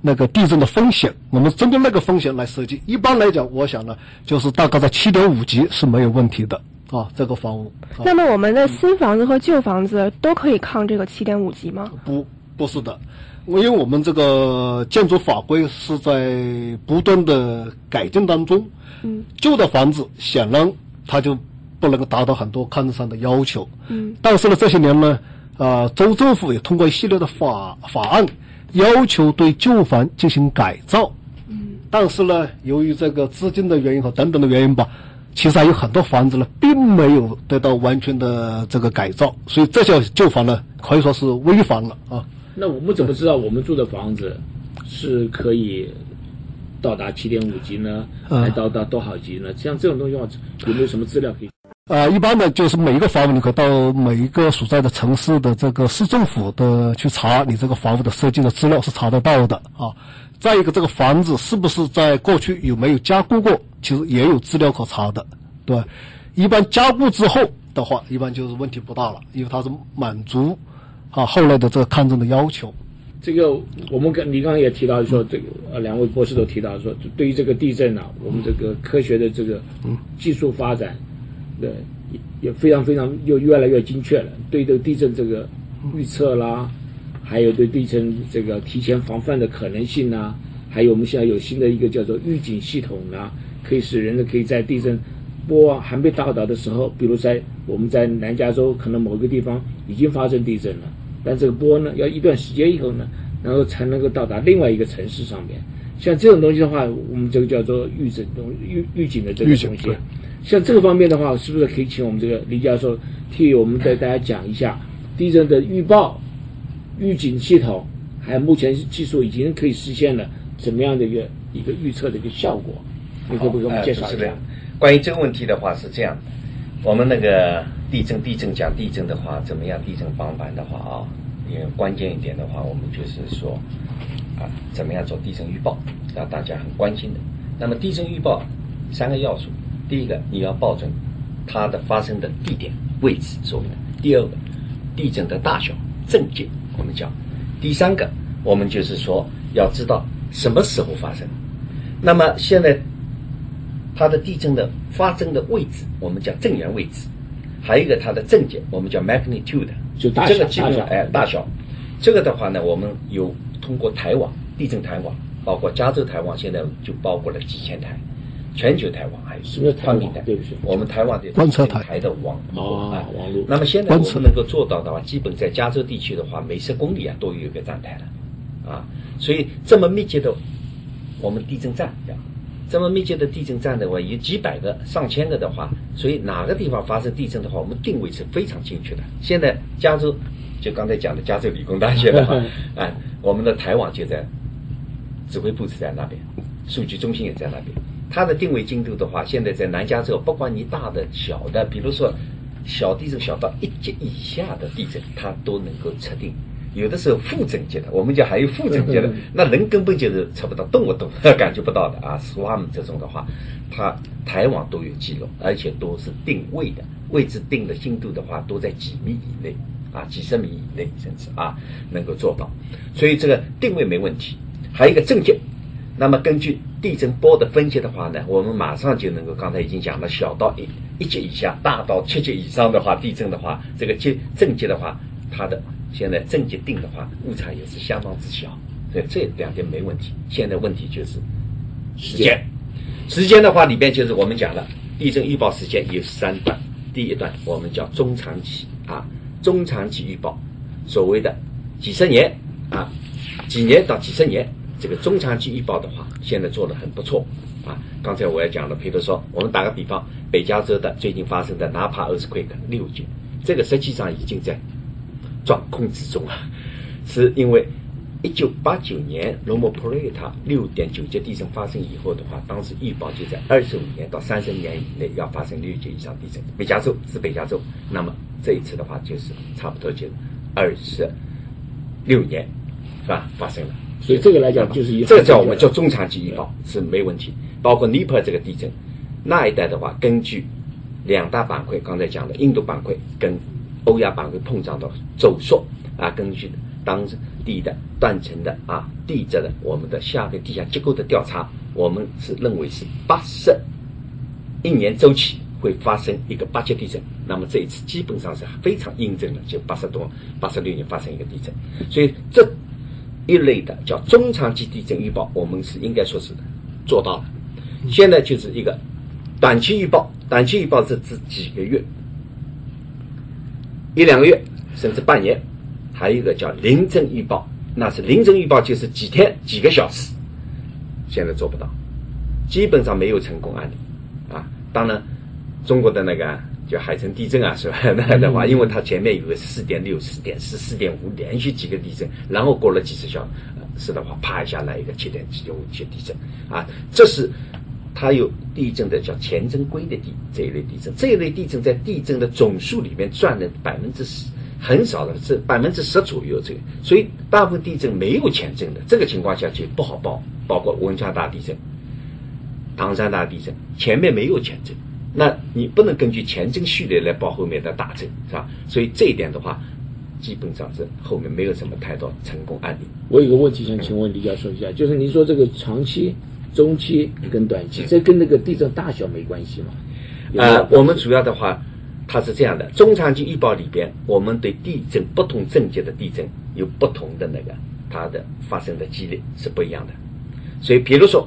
Speaker 4: 那个地震的风险，我们针对那个风险来设计。一般来讲，我想呢，就是大概在七点五级是没有问题的啊，这个房屋。
Speaker 1: 那么我们的新房子和旧房子都可以抗这个七点五级吗？
Speaker 4: 不，不是的。因为我们这个建筑法规是在不断的改进当中，
Speaker 1: 嗯，
Speaker 4: 旧的房子显然它就不能够达到很多抗震上的要求，
Speaker 1: 嗯，
Speaker 4: 但是呢，这些年呢，啊，州政府也通过一系列的法法案，要求对旧房进行改造，
Speaker 1: 嗯，
Speaker 4: 但是呢，由于这个资金的原因和等等的原因吧，其实还有很多房子呢，并没有得到完全的这个改造，所以这些旧房呢，可以说是危房了啊。
Speaker 3: 那我们怎么知道我们住的房子是可以到达七点五级呢，
Speaker 4: 嗯
Speaker 3: 还到达多少级呢？像这种东西的话，有没有什么资料可以？
Speaker 4: 呃，一般的就是每一个房屋，你可以到每一个所在的城市的这个市政府的去查你这个房屋的设计的资料是查得到的啊。再一个，这个房子是不是在过去有没有加固过，其实也有资料可查的，对？一般加固之后的话，一般就是问题不大了，因为它是满足啊后来的这个勘证的要求。
Speaker 3: 这个我们跟你刚刚也提到说，这个呃两位博士都提到说，对于这个地震啊，我们这个科学的这个技术发展，对也也非常非常又越来越精确了。对这个地震这个预测啦，还有对地震这个提前防范的可能性啊、还有我们现在有新的一个叫做预警系统啊、可以使人呢可以在地震波还没到达的时候，比如在我们在南加州可能某个地方已经发生地震了。但这个波呢，要一段时间以后呢，然后才能够到达另外一个城市上面。像这种东西的话，我们这个叫做预警东预预警的这个东西。像这个方面的话，是不是可以请我们这个李教授替我们带大家讲一下地震的预报、预警系统，还有目前技术已经可以实现了怎么样的一个一个预测的一个效果？你可不可以给我们介绍一下？
Speaker 5: 关于这个问题的话是这样的，我们那个地震地震讲地震的话，怎么样地震防范的话啊，也关键一点的话，我们就是说啊，怎么样做地震预报，让大家很关心的。那么地震预报三个要素，第一个你要报准它的发生的地点位置，所谓的；第二个地震的大小震界，我们讲；第三个我们就是说要知道什么时候发生。那么现在它的地震的发生的位置，我们叫震源位置，还有一个它的震界，我们叫 magnitude，
Speaker 3: 就大小
Speaker 5: 这个基本上哎大小，这个的话呢，我们有通过台网地震台网，包括加州台网，现在就包括了几千台，全球台网还有
Speaker 3: 什么叫台网？对不起
Speaker 5: 我们台湾的
Speaker 4: 观测台。
Speaker 5: 台的网
Speaker 3: 哦
Speaker 5: 啊
Speaker 3: 网络。
Speaker 5: 那么现在我们能够做到的话，基本在加州地区的话，每十公里啊都有一个站台了，啊，所以这么密集的我们地震站呀，这么密集的地震站的话，有几百个、上千个的话，所以哪个地方发生地震的话，我们定位是非常精确的。现在加州，就刚才讲的加州理工大学的话，哎，我们的台网就在指挥部是在那边，数据中心也在那边。它的定位精度的话，现在在南加州，不管你大的、小的，比如说小地震小到一级以下的地震，它都能够测定。有的时候负震级的，我们讲还有负震级的，那人根本就是测不到，动不动感觉不到的啊。SWAM 这种的话，它台网都有记录，而且都是定位的，位置定的精度的话，都在几米以内啊，几十米以内，甚至啊能够做到。所以这个定位没问题。还有一个震界，那么根据地震波的分析的话呢，我们马上就能够，刚才已经讲了，小到一一级以下，大到七级以上的话，地震的话，这个阶震级的话，它的现在震界定的话，误差也是相当之小，所以这两点没问题。现在问题就是时间，时间的话里边就是我们讲了，地震预报时间有三段，第一段我们叫中长期啊，中长期预报，所谓的几十年啊，几年到几十年。这个中长期预报的话，现在做的很不错啊。刚才我也讲了，比如说，我们打个比方，北加州的最近发生的纳帕 earthquake 六级，这个实际上已经在掌控之中啊，是因为一九八九年罗莫普瑞塔六点九级地震发生以后的话，当时预报就在二十五年到三十年以内要发生六级以上地震。北加州是北加州，那么这一次的话就是差不多就二十六年，是吧？发生了。
Speaker 3: 所以这个来讲就是一
Speaker 5: 这个叫我们叫中长期预报是没问题，包括尼泊尔这个地震，那一带的话，根据两大板块，刚才讲的印度板块跟欧亚板块碰撞的走缩啊，根据当地的断层的啊地质的我们的下个地下结构的调查，我们是认为是八十一年周期会发生一个八级地震，那么这一次基本上是非常印证了，就八十多、八十六年发生一个地震，所以这一类的叫中长期地震预报，我们是应该说是做到了。现在就是一个短期预报，短期预报是指几个月、一两个月，甚至半年；还有一个叫临震预报，那是临震预报就是几天、几个小时，现在做不到，基本上没有成功案例啊。当然，中国的那个就海城地震啊，是吧？那的话，因为它前面有个四点六、四点四、四点五，连续几个地震，然后过了几十小时的话，啪一下来一个七点几五级地震啊，这是它有地震的叫前震规的地这一类地震，这一类地震在地震的总数里面占了百分之十。很少的，是百分之十左右这个，所以大部分地震没有前震的，这个情况下就不好报，包括汶川大地震、唐山大地震，前面没有前震，那你不能根据前震序列来报后面的大震，是吧？所以这一点的话，基本上是后面没有什么太多成功案例。
Speaker 3: 我有个问题想请问李教授一下，就是您说这个长期、中期跟短期，这跟那个地震大小没关系嘛？
Speaker 5: 呃，我们主要的话。它是这样的，中长期预报里边，我们对地震不同震级的地震有不同的那个它的发生的几率是不一样的。所以，比如说，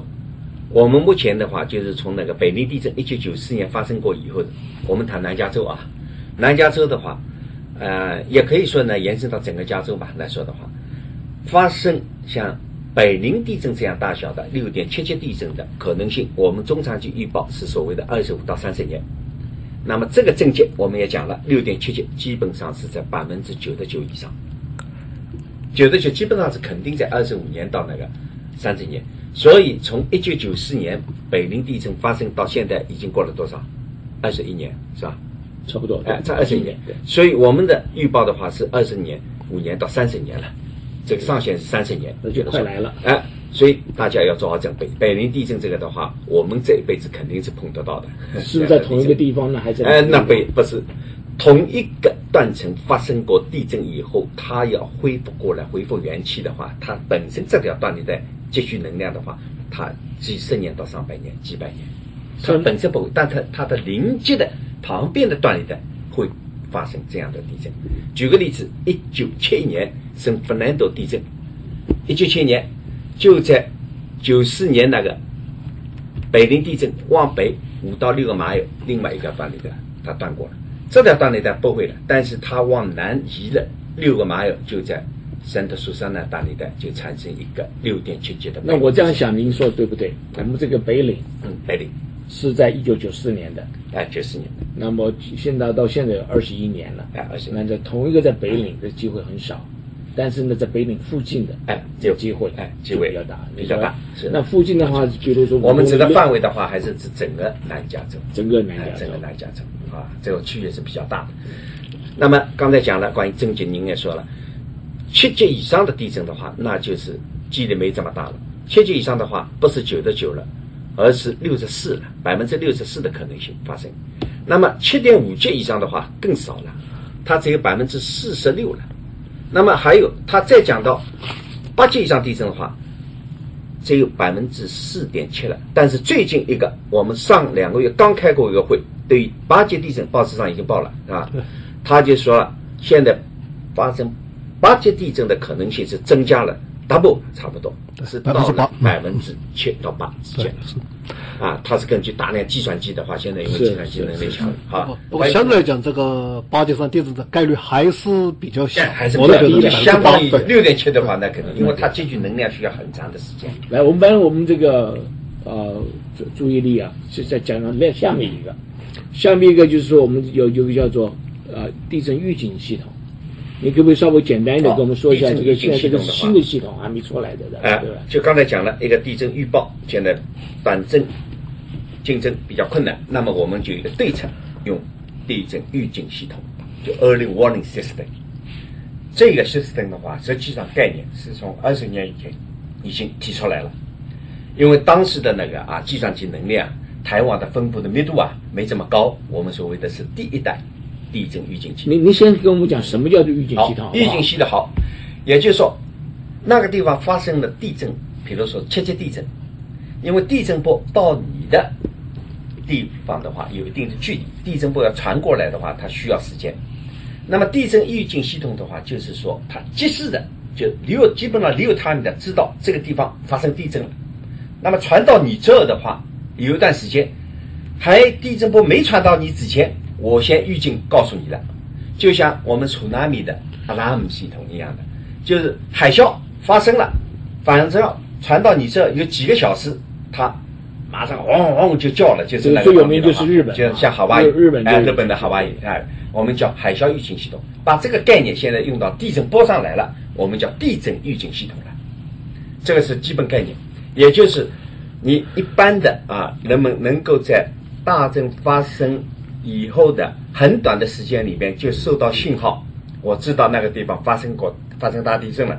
Speaker 5: 我们目前的话，就是从那个北陵地震一九九四年发生过以后，我们谈南加州啊，南加州的话，呃，也可以说呢，延伸到整个加州吧来说的话，发生像北陵地震这样大小的六点七级地震的可能性，我们中长期预报是所谓的二十五到三十年。那么这个证件我们也讲了，六点七级基本上是在百分之九十九以上，九十九基本上是肯定在二十五年到那个三十年。所以从一九九四年北陵地震发生到现在已经过了多少？二十一年是吧？
Speaker 3: 差不多，
Speaker 5: 哎，这二十一年。所以我们的预报的话是二十年、五年到三十年了，这个上限是三十年，
Speaker 3: 那就快来了。
Speaker 5: 哎。所以大家要做好准备。北陵地震这个的话，我们这一辈子肯定是碰得到的。
Speaker 3: 是在同一个地方呢？还是？
Speaker 5: 哎，那不不是，同一个断层发生过地震以后，它要恢复过来，恢复元气的话，它本身这条断裂带积蓄能量的话，它几十年到上百年、几百年，它本身不会，但它它的临接的旁边的断裂带会发生这样的地震。举个例子，一九七一年圣弗兰多地震，一九七一年。就在九四年那个北陵地震往北五到六个马有另外一个断裂带，它断过了。这条断裂带不会了，但是它往南移了六个马有，就在圣德苏珊那断裂带就产生一个六点七级的。
Speaker 3: 那我这样想，您说对不对？我们这个北岭，
Speaker 5: 嗯，北岭
Speaker 3: 是在一九九四年的，
Speaker 5: 哎，九四年的。
Speaker 3: 那么现在到现在有二十一年了，
Speaker 5: 哎，二十。
Speaker 3: 那在同一个在北岭的机会很少。但是呢，在北岭附近的，
Speaker 5: 哎，
Speaker 3: 有机会，
Speaker 5: 哎，机会
Speaker 3: 比较大，
Speaker 5: 比较大。
Speaker 3: 是那附近的话，比如说
Speaker 5: 我们指的范围的话，还是指整个南加州，
Speaker 3: 整个南加
Speaker 5: 州，整个南加州啊，这个区域是比较大的。那么刚才讲了关于震级，您也说了，七级以上的地震的话，那就是几率没这么大了。七级以上的话，不是九的九了，而是六十四了，百分之六十四的可能性发生。那么七点五级以上的话更少了，它只有百分之四十六了。那么还有，他再讲到八级以上地震的话，只有百分之四点七了。但是最近一个，我们上两个月刚开过一个会，对于八级地震，报纸上已经报了，啊，他就说了，现在发生八级地震的可能性是增加了。Double 差不多是到了百分之七到八之间，啊，它是根据大量计算机的话，现在因为计算机能力强，啊，
Speaker 4: 不过相对来讲，这个八级上地震的概率还是比较小，
Speaker 5: 还是比较低的。相当于六点七的话，那可能，因为它进去能量需要很长的时间。
Speaker 3: 来，我们把我们这个呃注注意力啊，是在讲到那下面一个，下面一个就是说，我们有有个叫做呃地震预警系统。你可不可以稍微简单一点跟我们说一下这个现在这个新的系统还没出来的，对吧？
Speaker 5: 就刚才讲了一个地震预报，现在短震竞争比较困难，那么我们就一个对策，用地震预警系统，就 Early Warning System。这个 system 的话，实际上概念是从二十年以前已经提出来了，因为当时的那个啊计算机能力啊、台网的分布的密度啊没这么高，我们所谓的是第一代。地震预警器，
Speaker 3: 你你先跟我们讲什么叫做预警系统？
Speaker 5: 预警系的好，也就是说，那个地方发生了地震，比如说七级地震，因为地震波到你的地方的话有一定的距离，地震波要传过来的话，它需要时间。那么地震预警系统的话，就是说它及时的就留基本上有它的知道这个地方发生地震了。那么传到你这儿的话，有一段时间，还地震波没传到你之前。我先预警告诉你了，就像我们楚南米的 alarm 系统一样的，就是海啸发生了，反正传到你这有几个小时，它马上嗡嗡就叫了，就是那个
Speaker 3: 最有名
Speaker 5: 的
Speaker 3: 就是日本
Speaker 5: 就像夏威夷，
Speaker 3: 日日本
Speaker 5: 哎，日本的夏威夷，哎，我们叫海啸预警系统，把这个概念现在用到地震波上来了，我们叫地震预警系统了。这个是基本概念，也就是你一般的啊，人们能够在大震发生以后的很短的时间里面就收到信号，我知道那个地方发生过发生大地震了，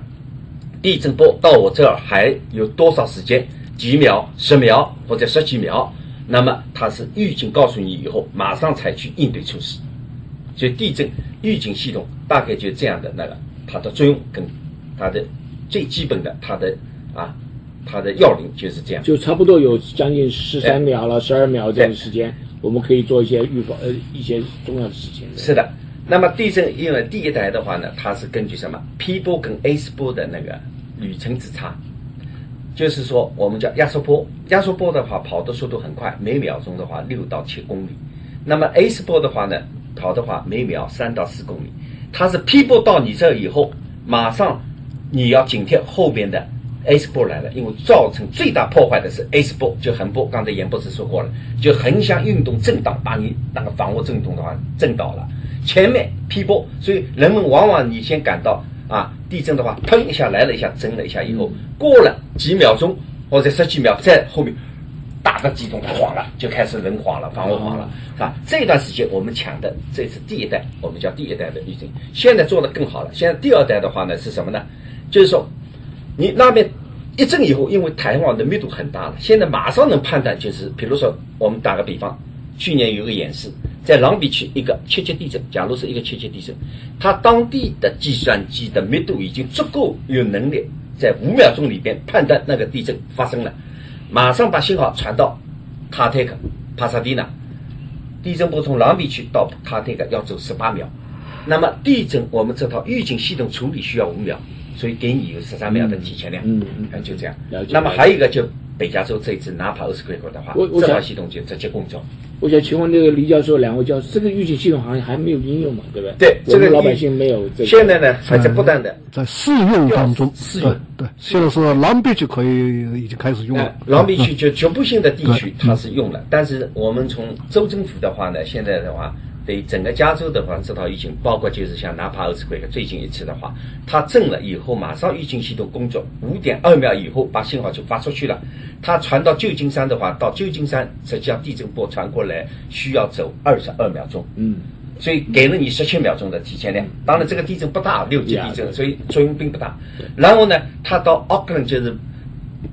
Speaker 5: 地震波到我这儿还有多少时间？几秒、十秒或者十几秒？那么它是预警告诉你以后，马上采取应对措施。所以地震预警系统大概就这样的那个它的作用跟它的最基本的它的啊它的要领就是这样。
Speaker 3: 就差不多有将近十三秒了，十二秒这样的时间，我们可以做一些预防呃一些重要的事情。
Speaker 5: 是的，那么地震因为第一代的话呢，它是根据什么 P 波跟 S 波的那个旅程之差，就是说我们叫压缩波，压缩波的话跑的速度很快，每秒钟的话六到七公里。那么 S 波的话呢，跑的话每秒三到四公里。它是 P 波到你这以后，马上你要紧贴后边的 S 波来了，因为造成最大破坏的是 S 波，就横波。刚才严博士说过了，就横向运动震荡，把你那个房屋震动的话震倒了。前面 P 波，所以人们往往你先感到啊地震的话，砰一下来了一下，震了一下以后，过了几秒钟或者十几秒，在后面大的激动晃了，就开始人晃了，房屋晃了，啊，这段时间我们抢的这是第一代，我们叫第一代的预警，现在做的更好了。现在第二代的话呢是什么呢？就是说你那边一震以后，因为台湾的密度很大了，现在马上能判断，就是比如说我们打个比方，去年有个演示，在朗比区一个七级地震，假如是一个七级地震，它当地的计算机的密度已经足够有能力在五秒钟里边判断那个地震发生了，马上把信号传到卡特克、帕萨蒂纳，地震波从朗比区到卡特克要走十八秒，那么地震我们这套预警系统处理需要五秒，所以给你有十三秒的提前量，
Speaker 3: 嗯嗯
Speaker 5: 哎就这样
Speaker 3: 了解。
Speaker 5: 那么还有一个就北加州这一次哪怕二十块块的话这套系统就直接共作。
Speaker 3: 我想请问这个李教授，两位教授，这个预警系统好像还没有应用嘛，对不对？
Speaker 5: 对，这个
Speaker 3: 我们老百姓没有这个。
Speaker 5: 现在呢还在不断的
Speaker 4: 在试用当中，
Speaker 5: 试用
Speaker 4: 对对，现在是狼筚就可以已经开始用了
Speaker 5: 呃。狼筚区就局部性的地区它是用了，但是我们从州政府的话呢，现在的话对整个加州的话，这套预警，包括就是像哪怕二次会最近一次的话，它震了以后，马上预警系统工作，五点二秒以后把信号就发出去了。它传到旧金山的话，到旧金山实际上地震波传过来需要走二十二秒钟。
Speaker 3: 嗯，
Speaker 5: 所以给了你十七秒钟的提前量。当然，这个地震不大，六级地震，所以作用并不大。然后呢，它到 Auckland 就是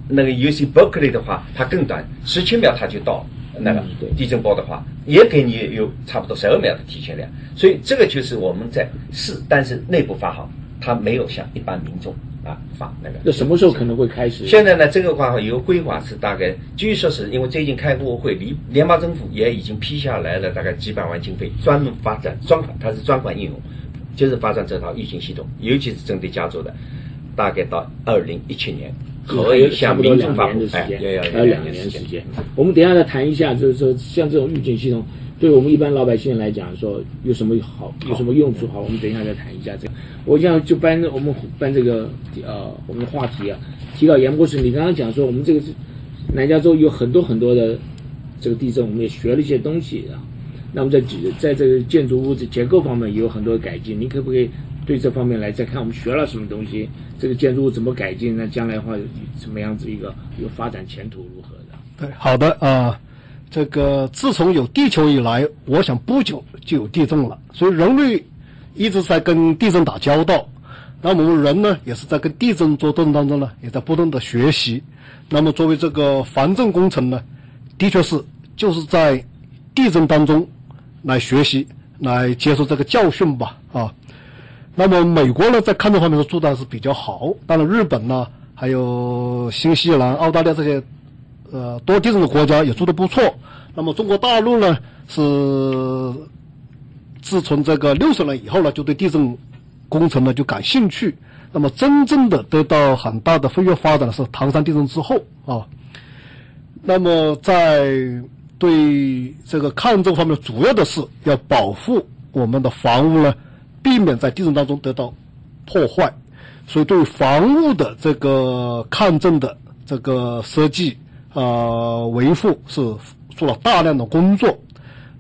Speaker 5: 那个 UC Berkeley 的话，它更短，十七秒它就到那个地震波的话，也给你有差不多十二秒的提前量。所以这个就是我们在试，但是内部发好，它没有向一般民众啊发那个。
Speaker 3: 那什么时候可能会开始？
Speaker 5: 现在呢，这个话有规划是大概，据说是因为最近开过会，联联邦政府也已经批下来了大概几百万经费，专门发展专款，它是专款应用，就是发展这套预警系统，尤其是针对加州的，大概到二零一七年可以向民众发布，哎，要要
Speaker 3: 还有两年时间。我们等一下再谈一下，就是说像这种预警系统，对我们一般老百姓来讲，说有什么好，有什么用处？好，我们等一下再谈一下这个。我想就搬我们搬这个呃我们的话题啊，提到杨博士，你刚刚讲说我们这个是南加州有很多很多的这个地震，我们也学了一些东西啊。那么在在这个建筑物的结构方面也有很多改进，你可不可以对这方面来再看我们学了什么东西？这个建筑物怎么改进？那将来的话什么样子一个一个发展前途如何的？
Speaker 4: 对，好的啊、这个自从有地球以来，我想不久就有地震了，所以人类一直在跟地震打交道。那我们人呢，也是在跟地震做斗争当中呢，也在不断的学习。那么作为这个防震工程呢，的确是就是在地震当中来学习，来接受这个教训吧啊。那么美国呢，在抗震方面是做的还是比较好，当然日本呢，还有新西兰、澳大利亚这些呃多地震的国家也做得不错。那么中国大陆呢，是自从这个六十年以后呢，就对地震工程呢就感兴趣。那么真正的得到很大的飞跃发展的是唐山地震之后啊。那么在对这个抗震方面，主要的是要保护我们的房屋呢，避免在地震当中得到破坏。所以对房屋的这个抗震的这个设计，啊维护是做了大量的工作。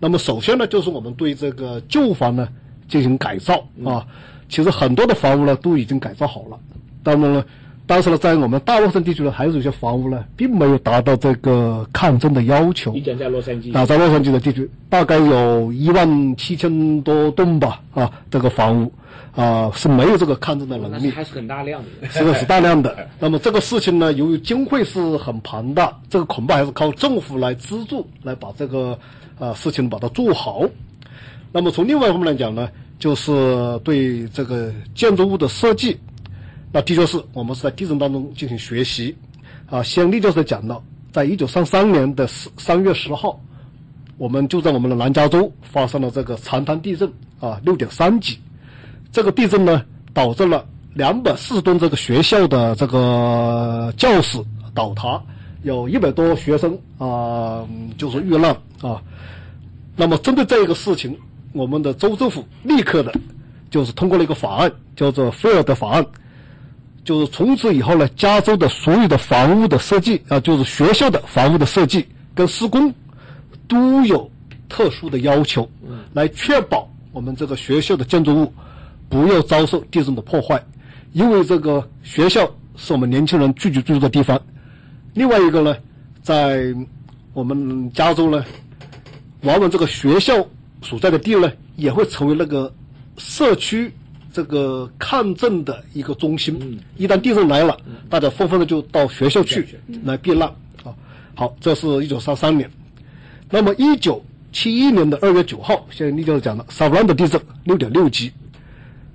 Speaker 4: 那么首先呢，就是我们对这个旧房呢进行改造啊。其实很多的房屋呢都已经改造好了，当然了，但是呢，在我们大洛杉矶地区呢，还是有些房屋呢并没有达到这个抗震的要求。
Speaker 3: 你讲在洛杉矶，
Speaker 4: 啊在洛杉矶的地区，大概有一万七千多栋吧，啊，这个房屋啊是没有这个抗震的能力。
Speaker 3: 还是很大量的。
Speaker 4: 是的，是大量的。那么这个事情呢，由于经费是很庞大，这个恐怕还是靠政府来资助，来把这个啊事情把它做好。那么从另外一方面来讲呢？就是对这个建筑物的设计，那的确是我们是在地震当中进行学习。啊，先例就是讲到，在一九三三年的十三月十号，我们就在我们的南加州发生了这个长滩地震啊，六点三级。这个地震呢，导致了两百四十吨这个学校的这个教室倒塌，有一百多学生啊，就是遇难啊。那么针对这一个事情。我们的州政府立刻的，就是通过了一个法案，叫做菲尔德法案，就是从此以后呢，加州的所有的房屋的设计啊，就是学校的房屋的设计跟施工，都有特殊的要求，来确保我们这个学校的建筑物不要遭受地震的破坏，因为这个学校是我们年轻人聚集居住的地方。另外一个呢，在我们加州呢，往往这个学校。所在的地呢，也会成为那个社区这个抗震的一个中心。一旦地震来了，大家纷纷的就到学校去来避难。啊，好，这是一九三三年。那么一九七一年的二月九号，现在你就是讲了萨布兰的地震六点六级。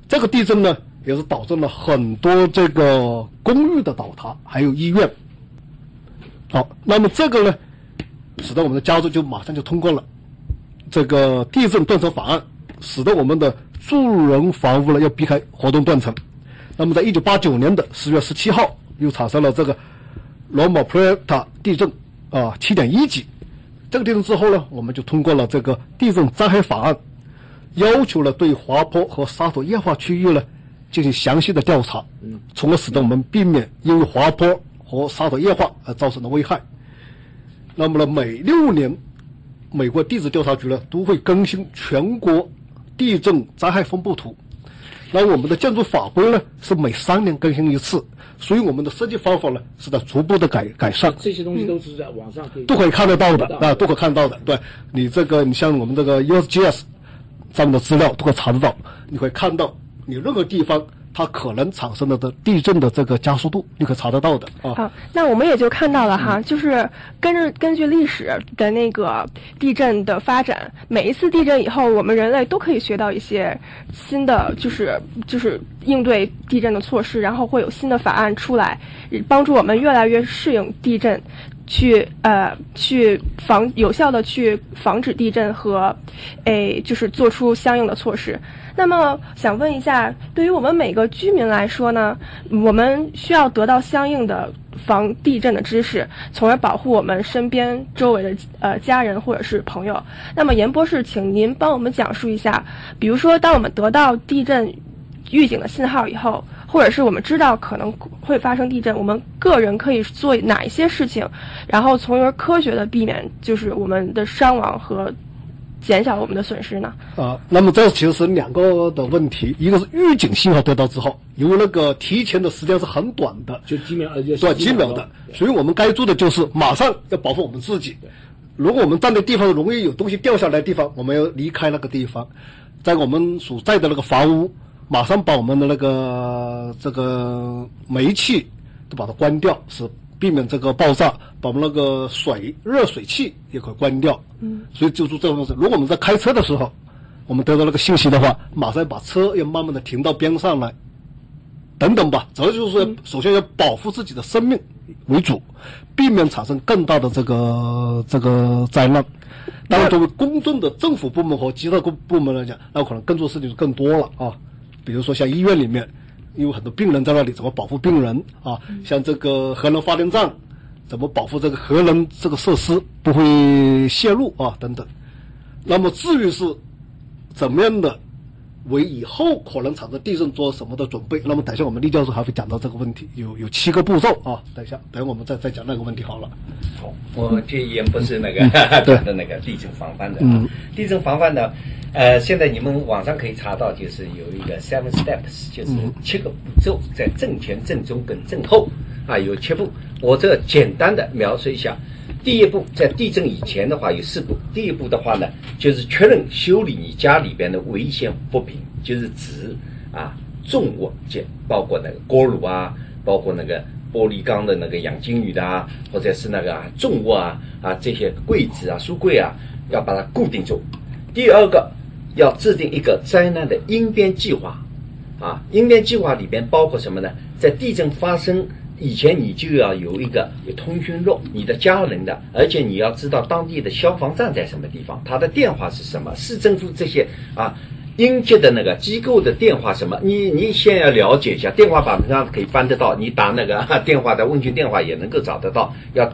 Speaker 4: 这个地震呢，也是导致了很多这个公寓的倒塌，还有医院。好，那么这个呢，使得我们的加州就马上就通过了。这个地震断层法案，使得我们的住人房屋呢要避开活动断层。那么，在一九八九年的十月十七号，又产生了这个罗马普雷塔地震啊，七点一级。这个地震之后呢，我们就通过了这个地震灾害法案，要求了对滑坡和沙土液化区域呢进行详细的调查，从而使得我们避免因为滑坡和沙土液化而造成的危害。那么呢，每六年。美国地质调查局呢都会更新全国地震灾害分布图，那我们的建筑法规呢是每三年更新一次，所以我们的设计方法呢是在逐步的改改善。
Speaker 3: 这些东西都是在网上可以
Speaker 4: 都可以看得到的啊，都可以看到的。对你这个，你像我们这个 USGS 上面的资料都可以查得到，你会看到你任何地方。它可能产生的的地震的这个加速度，你可查得到的啊。
Speaker 1: 好，那我们也就看到了哈，就是跟着根据历史的那个地震的发展，每一次地震以后，我们人类都可以学到一些新的，就是就是应对地震的措施，然后会有新的法案出来，帮助我们越来越适应地震。去呃去防有效的去防止地震和，诶就是做出相应的措施。那么想问一下，对于我们每个居民来说呢，我们需要得到相应的防地震的知识，从而保护我们身边周围的呃家人或者是朋友。那么严博士，请您帮我们讲述一下，比如说当我们得到地震预警的信号以后。或者是我们知道可能会发生地震，我们个人可以做哪一些事情，然后从而科学的避免就是我们的伤亡和减小我们的损失呢？
Speaker 4: 啊，那么这其实是两个的问题，一个是预警信号得到之后，因为那个提前的时间是很短的，
Speaker 3: 就几秒，
Speaker 4: 对，几秒的，所以我们该做的就是马上要保护我们自己。如果我们站的地方容易有东西掉下来的地方，我们要离开那个地方，在我们所在的那个房屋。马上把我们的那个这个煤气都把它关掉，是避免这个爆炸。把我们那个水热水器也可以关掉。嗯，所以就做这种东西。如果我们在开车的时候，我们得到那个信息的话，马上把车要慢慢的停到边上来，等等吧。主要就是说，首先要保护自己的生命为主，避免产生更大的这个这个灾难。当然，作为公众的政府部门和其他部部门来讲，那可能更多事情就更多了啊。比如说像医院里面，因为很多病人在那里，怎么保护病人啊？像这个核能发电站，怎么保护这个核能这个设施不会泄露啊？等等。那么至于是怎么样的为以后可能产生地震做什么的准备。那么等一下我们厉教授还会讲到这个问题，有有七个步骤啊。等一下，等我们再再讲那个问题好了。
Speaker 5: 好，我建议不是那个
Speaker 4: 对
Speaker 5: 讲的那个地震防范的。地震防范呢，呃，现在你们网上可以查到，就是有一个 seven steps，就是
Speaker 4: 嗯
Speaker 5: 七个步骤，在正前、正中跟正后啊，有七步。我这简单的描述一下。第一步，在地震以前的话有四步。第一步的话呢，就是确认修理你家里边的危险物品，就是指啊重物件，包括那个锅炉啊，包括那个玻璃缸的那个养金鱼的啊，或者是那个啊重物啊啊这些柜子啊、书柜啊，要把它固定住。第二个，要制定一个灾难的应变计划，啊，应变计划里边包括什么呢？在地震发生以前，你就要有一个有通讯录，你的家人的，而且你要知道当地的消防站在什么地方，它的电话是什么，市政府这些啊。应急的那个机构的电话什么？你你先要了解一下，电话板上可以翻得到，你打那个电话的问询电话也能够找得到。要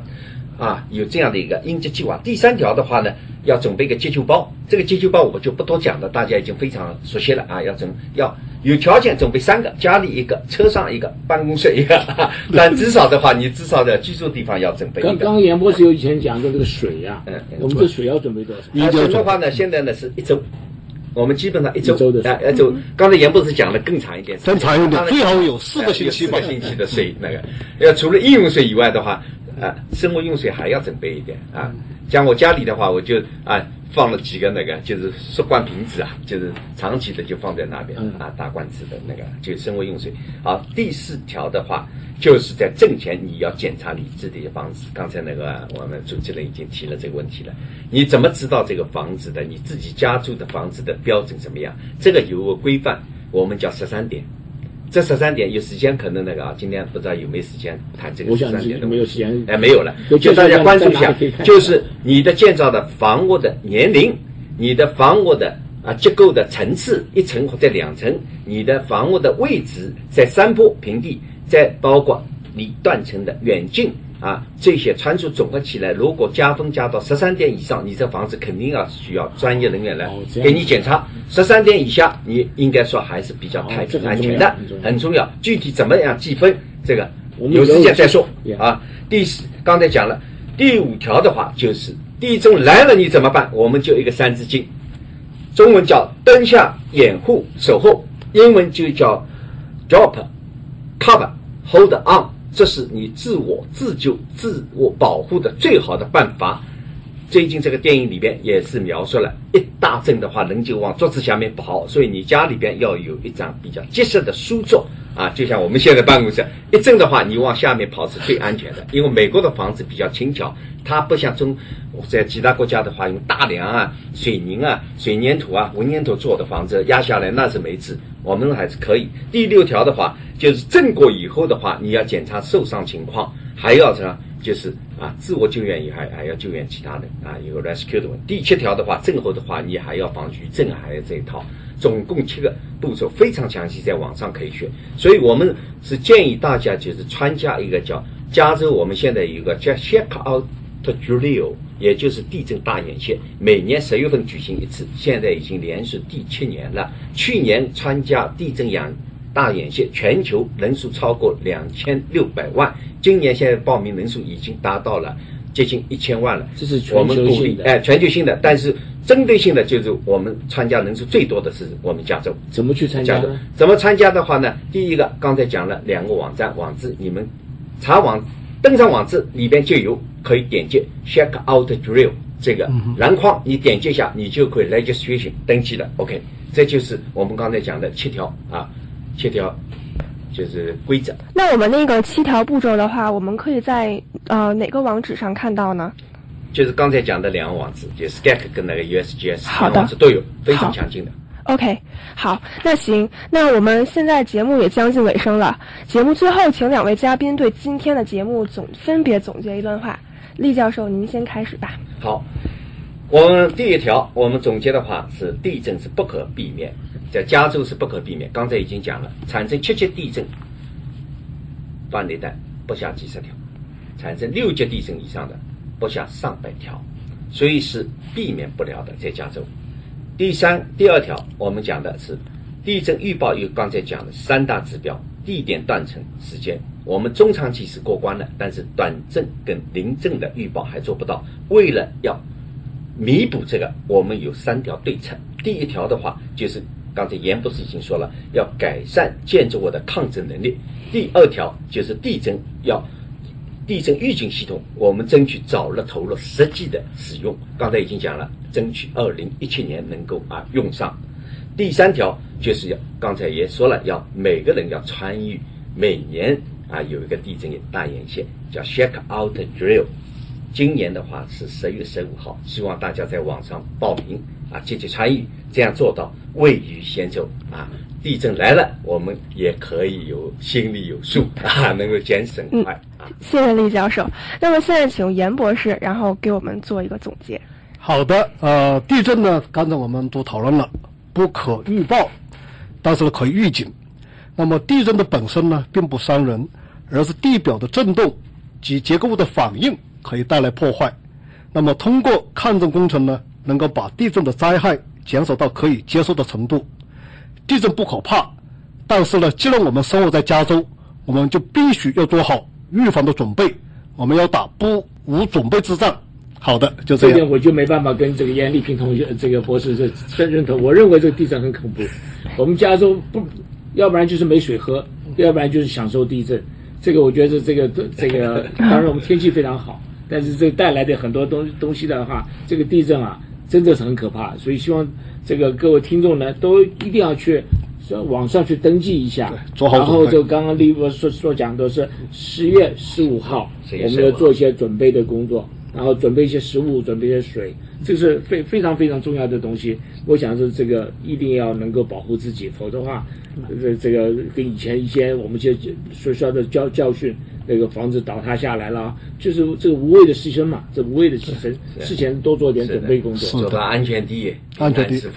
Speaker 5: 啊，有这样的一个应急计划。第三条的话呢，要准备一个急救包。这个急救包我就不多讲了，大家已经非常熟悉了啊。要准要有条件准备三个，家里一个，车上一个，办公室一个。但至少的话，你至少在居住地方要准备一个。
Speaker 3: 刚刚严博士有以前讲的这个水呀、
Speaker 5: 嗯嗯
Speaker 3: 我们这水要准备多少？
Speaker 5: 而
Speaker 4: 一定要准备
Speaker 5: 且的话呢，现在呢是一周，我们基本上一周
Speaker 3: 一周的水
Speaker 5: 啊，一周。刚才严博士讲的更长一点，
Speaker 4: 更长一点最好有四个星期吧
Speaker 5: 四个星期的水那个，要除了饮用水以外的话，啊，生活用水还要准备一点啊。像我家里的话，我就啊放了几个那个就是塑罐瓶子啊，就是长期的就放在那边
Speaker 3: 嗯
Speaker 5: 啊，大罐子的那个就生活用水。好，第四条的话，就是在挣钱你要检查你自己的房子。刚才那个我们主持人已经提了这个问题了，你怎么知道这个房子的你自己家住的房子的标准怎么样？这个有个规范，我们叫十三点。这十三点有时间可能那个啊，今天不知道有没有时间谈这个十三点。的问题
Speaker 3: 没有时间
Speaker 5: 哎，没有了，就大家关注一下就是你的建造的房屋的年龄，你的房屋的啊结构的层次，一层或者两层，你的房屋的位置在山坡、平地，再包括你断层的远近啊这些参数总合起来，如果加分加到十三点以上，你这房子肯定要需要专业人员来给你检查。十三点以下，你应该说还是比较太平安全的
Speaker 3: 很重要。
Speaker 5: 具体怎么样计分，这个有时间再说啊。第四，刚才讲了，第五条的话就是地震来了你怎么办？我们就一个三字经，中文叫灯下掩护守候，英文就叫 drop cover hold on，这是你自我自救、自我保护的最好的办法。最近这个电影里边也是描述了，一大震的话，人就往桌子下面跑，所以你家里边要有一张比较结实的书桌啊，就像我们现在办公室，一震的话，你往下面跑是最安全的，因为美国的房子比较轻巧，它不像中在其他国家的话，用大梁啊、水泥啊、水粘土啊、混凝土做的房子压下来那是没治，我们还是可以。第六条的话，就是震过以后的话，你要检查受伤情况，还要什么？就是啊，自我救援也还还要救援其他人啊，有个 rescue 的问题。第七条的话，震后的话，你还要防余震，还有这一套，总共七个步骤，非常详细，在网上可以学。所以我们是建议大家就是参加一个叫加州，我们现在有个叫 Check Out Drill，也就是地震大演习，每年十月份举行一次，现在已经连续第七年了。去年参加地震演大眼线，全球人数超过两千六百万。今年现在报名人数已经达到了接近一千万了。
Speaker 3: 这是全
Speaker 5: 我们鼓
Speaker 3: 球性的
Speaker 5: 励哎，全球性的，但是针对性的就是我们参加人数最多的是我们加州。
Speaker 3: 怎么去参加
Speaker 5: 加州
Speaker 3: 呢？
Speaker 5: 怎么参加的话呢？第一个刚才讲了两个网站网址，你们查网登上网址里边就有可以点击 check out drill 这个篮筐，你点击一下，你就可以 registration 登记了。OK，这就是我们刚才讲的七条啊，七条就是规则。
Speaker 1: 那我们那个七条步骤的话，我们可以在呃哪个网址上看到呢？
Speaker 5: 就是刚才讲的两个网址，就是 SCAC 跟那个 USGS 两
Speaker 1: 好的
Speaker 5: 个网址都有，非常
Speaker 1: 好
Speaker 5: 强劲的。
Speaker 1: OK，好，那行，那我们现在节目也将近尾声了。节目最后，请两位嘉宾对今天的节目总分别总结一段话。厉教授，您先开始吧。
Speaker 5: 好，我们第一条，我们总结的话是地震是不可避免，在加州是不可避免。刚才已经讲了，产生七级地震，断裂带不下几十条；产生六级地震以上的不下上百条，所以是避免不了的。在加州，第三、第二条，我们讲的是地震预报有刚才讲的三大指标：地点、断层、时间。我们中长期是过关了，但是短震跟临震的预报还做不到。为了要弥补这个，我们有三条对策。第一条的话，就是刚才严博士已经说了，要改善建筑物的抗震能力。第二条就是地震要地震预警系统，我们争取早日投入实际的使用。刚才已经讲了，争取二零一七年能够啊用上。第三条就是要刚才也说了，要每个人要参与每年啊有一个地震大演习，叫 Shake Out Drill。今年的话是十月十五号，希望大家在网上报名啊，积极参与，这样做到未雨先走啊。地震来了，我们也可以有心里有数 啊，能够减省快啊。
Speaker 1: 谢谢厉教授。那么现在请严博士，然后给我们做一个总结。
Speaker 4: 好的，呃，地震呢，刚才我们都讨论了，不可预报，但是可以预警。那么地震的本身呢，并不伤人，而是地表的震动及结构物的反应可以带来破坏。那么通过抗震工程呢，能够把地震的灾害减少到可以接受的程度。地震不可怕，但是呢，既然我们生活在加州，我们就必须要做好预防的准备。我们要打不无准备之战。好的，就这样。
Speaker 3: 这点我就没办法跟这个严丽萍同学、这个博士这认同。我认为这个地震很恐怖。我们加州不，要不然就是没水喝，要不然就是享受地震。这个我觉得这个这个，当然我们天气非常好，但是这带来的很多东东西的话，这个地震啊，真的是很可怕。所以希望这个各位听众呢，都一定要去网上去登记一下，
Speaker 4: 做好
Speaker 3: 然后就刚刚李博士所所讲的是十月十五号，我们要做一些准备的工作，然后准备一些食物，准备一些水，这是非非常非常重要的东西。我想是这个一定要能够保护自己，否则的话，这这个跟以前一些我们一些学校的教教训，那个房子倒塌下来了，就是这个无谓的牺牲嘛，这无谓的牺牲，事前多做点准备工作。
Speaker 5: 做到安全第一，
Speaker 4: 安全第一是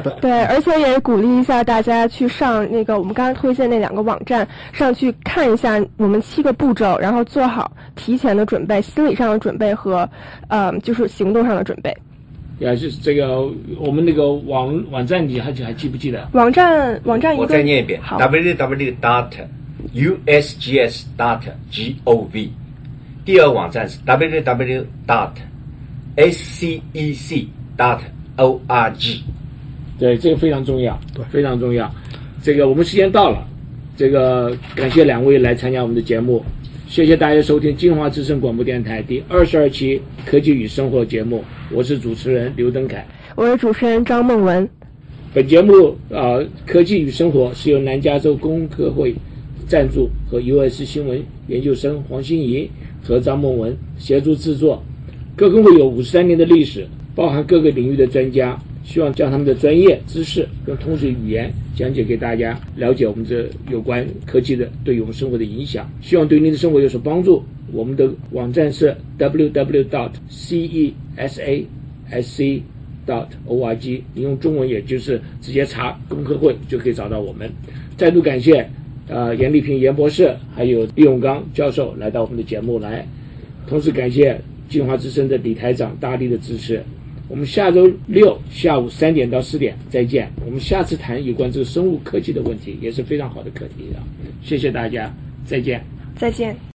Speaker 4: 的，
Speaker 1: 对，而且也鼓励一下大家去上那个我们刚刚推荐那两个网站上去看一下我们七个步骤，然后做好提前的准备、心理上的准备和呃就是行动上的准备。
Speaker 3: 也是这个我们那个网网站你还还记不记得？
Speaker 1: 网站网站
Speaker 5: 我
Speaker 1: 应该
Speaker 5: 再念一遍
Speaker 1: 好
Speaker 5: ，：www. dot usgs. dot gov。第二网站是 www. dot scec. dot org。
Speaker 3: 对，这个非常重要，
Speaker 4: 对
Speaker 3: 非常重要。这个我们时间到了，这个感谢两位来参加我们的节目，谢谢大家收听金华之声广播电台第二十二期科技与生活节目，我是主持人刘登凯。
Speaker 1: 我是主持人张梦文。
Speaker 3: 本节目啊、呃科技与生活是由南加州工科会赞助和 US 新闻研究生黄欣怡和张梦文协助制作。各工会有五十三年的历史，包含各个领域的专家，希望将他们的专业知识用通俗语言讲解给大家，了解我们这有关科技的对于我们生活的影响，希望对您的生活有所帮助。我们的网站是 www. dot c e s a s c dot o r g，你用中文也就是直接查工科会就可以找到我们。再度感谢呃严丽萍严博士还有李永刚教授来到我们的节目来，同时感谢金华之声的李台长大力的支持。我们下周六下午三点到四点再见。我们下次谈有关这个生物科技的问题，也是非常好的课题啊！谢谢大家，再见。
Speaker 1: 再见。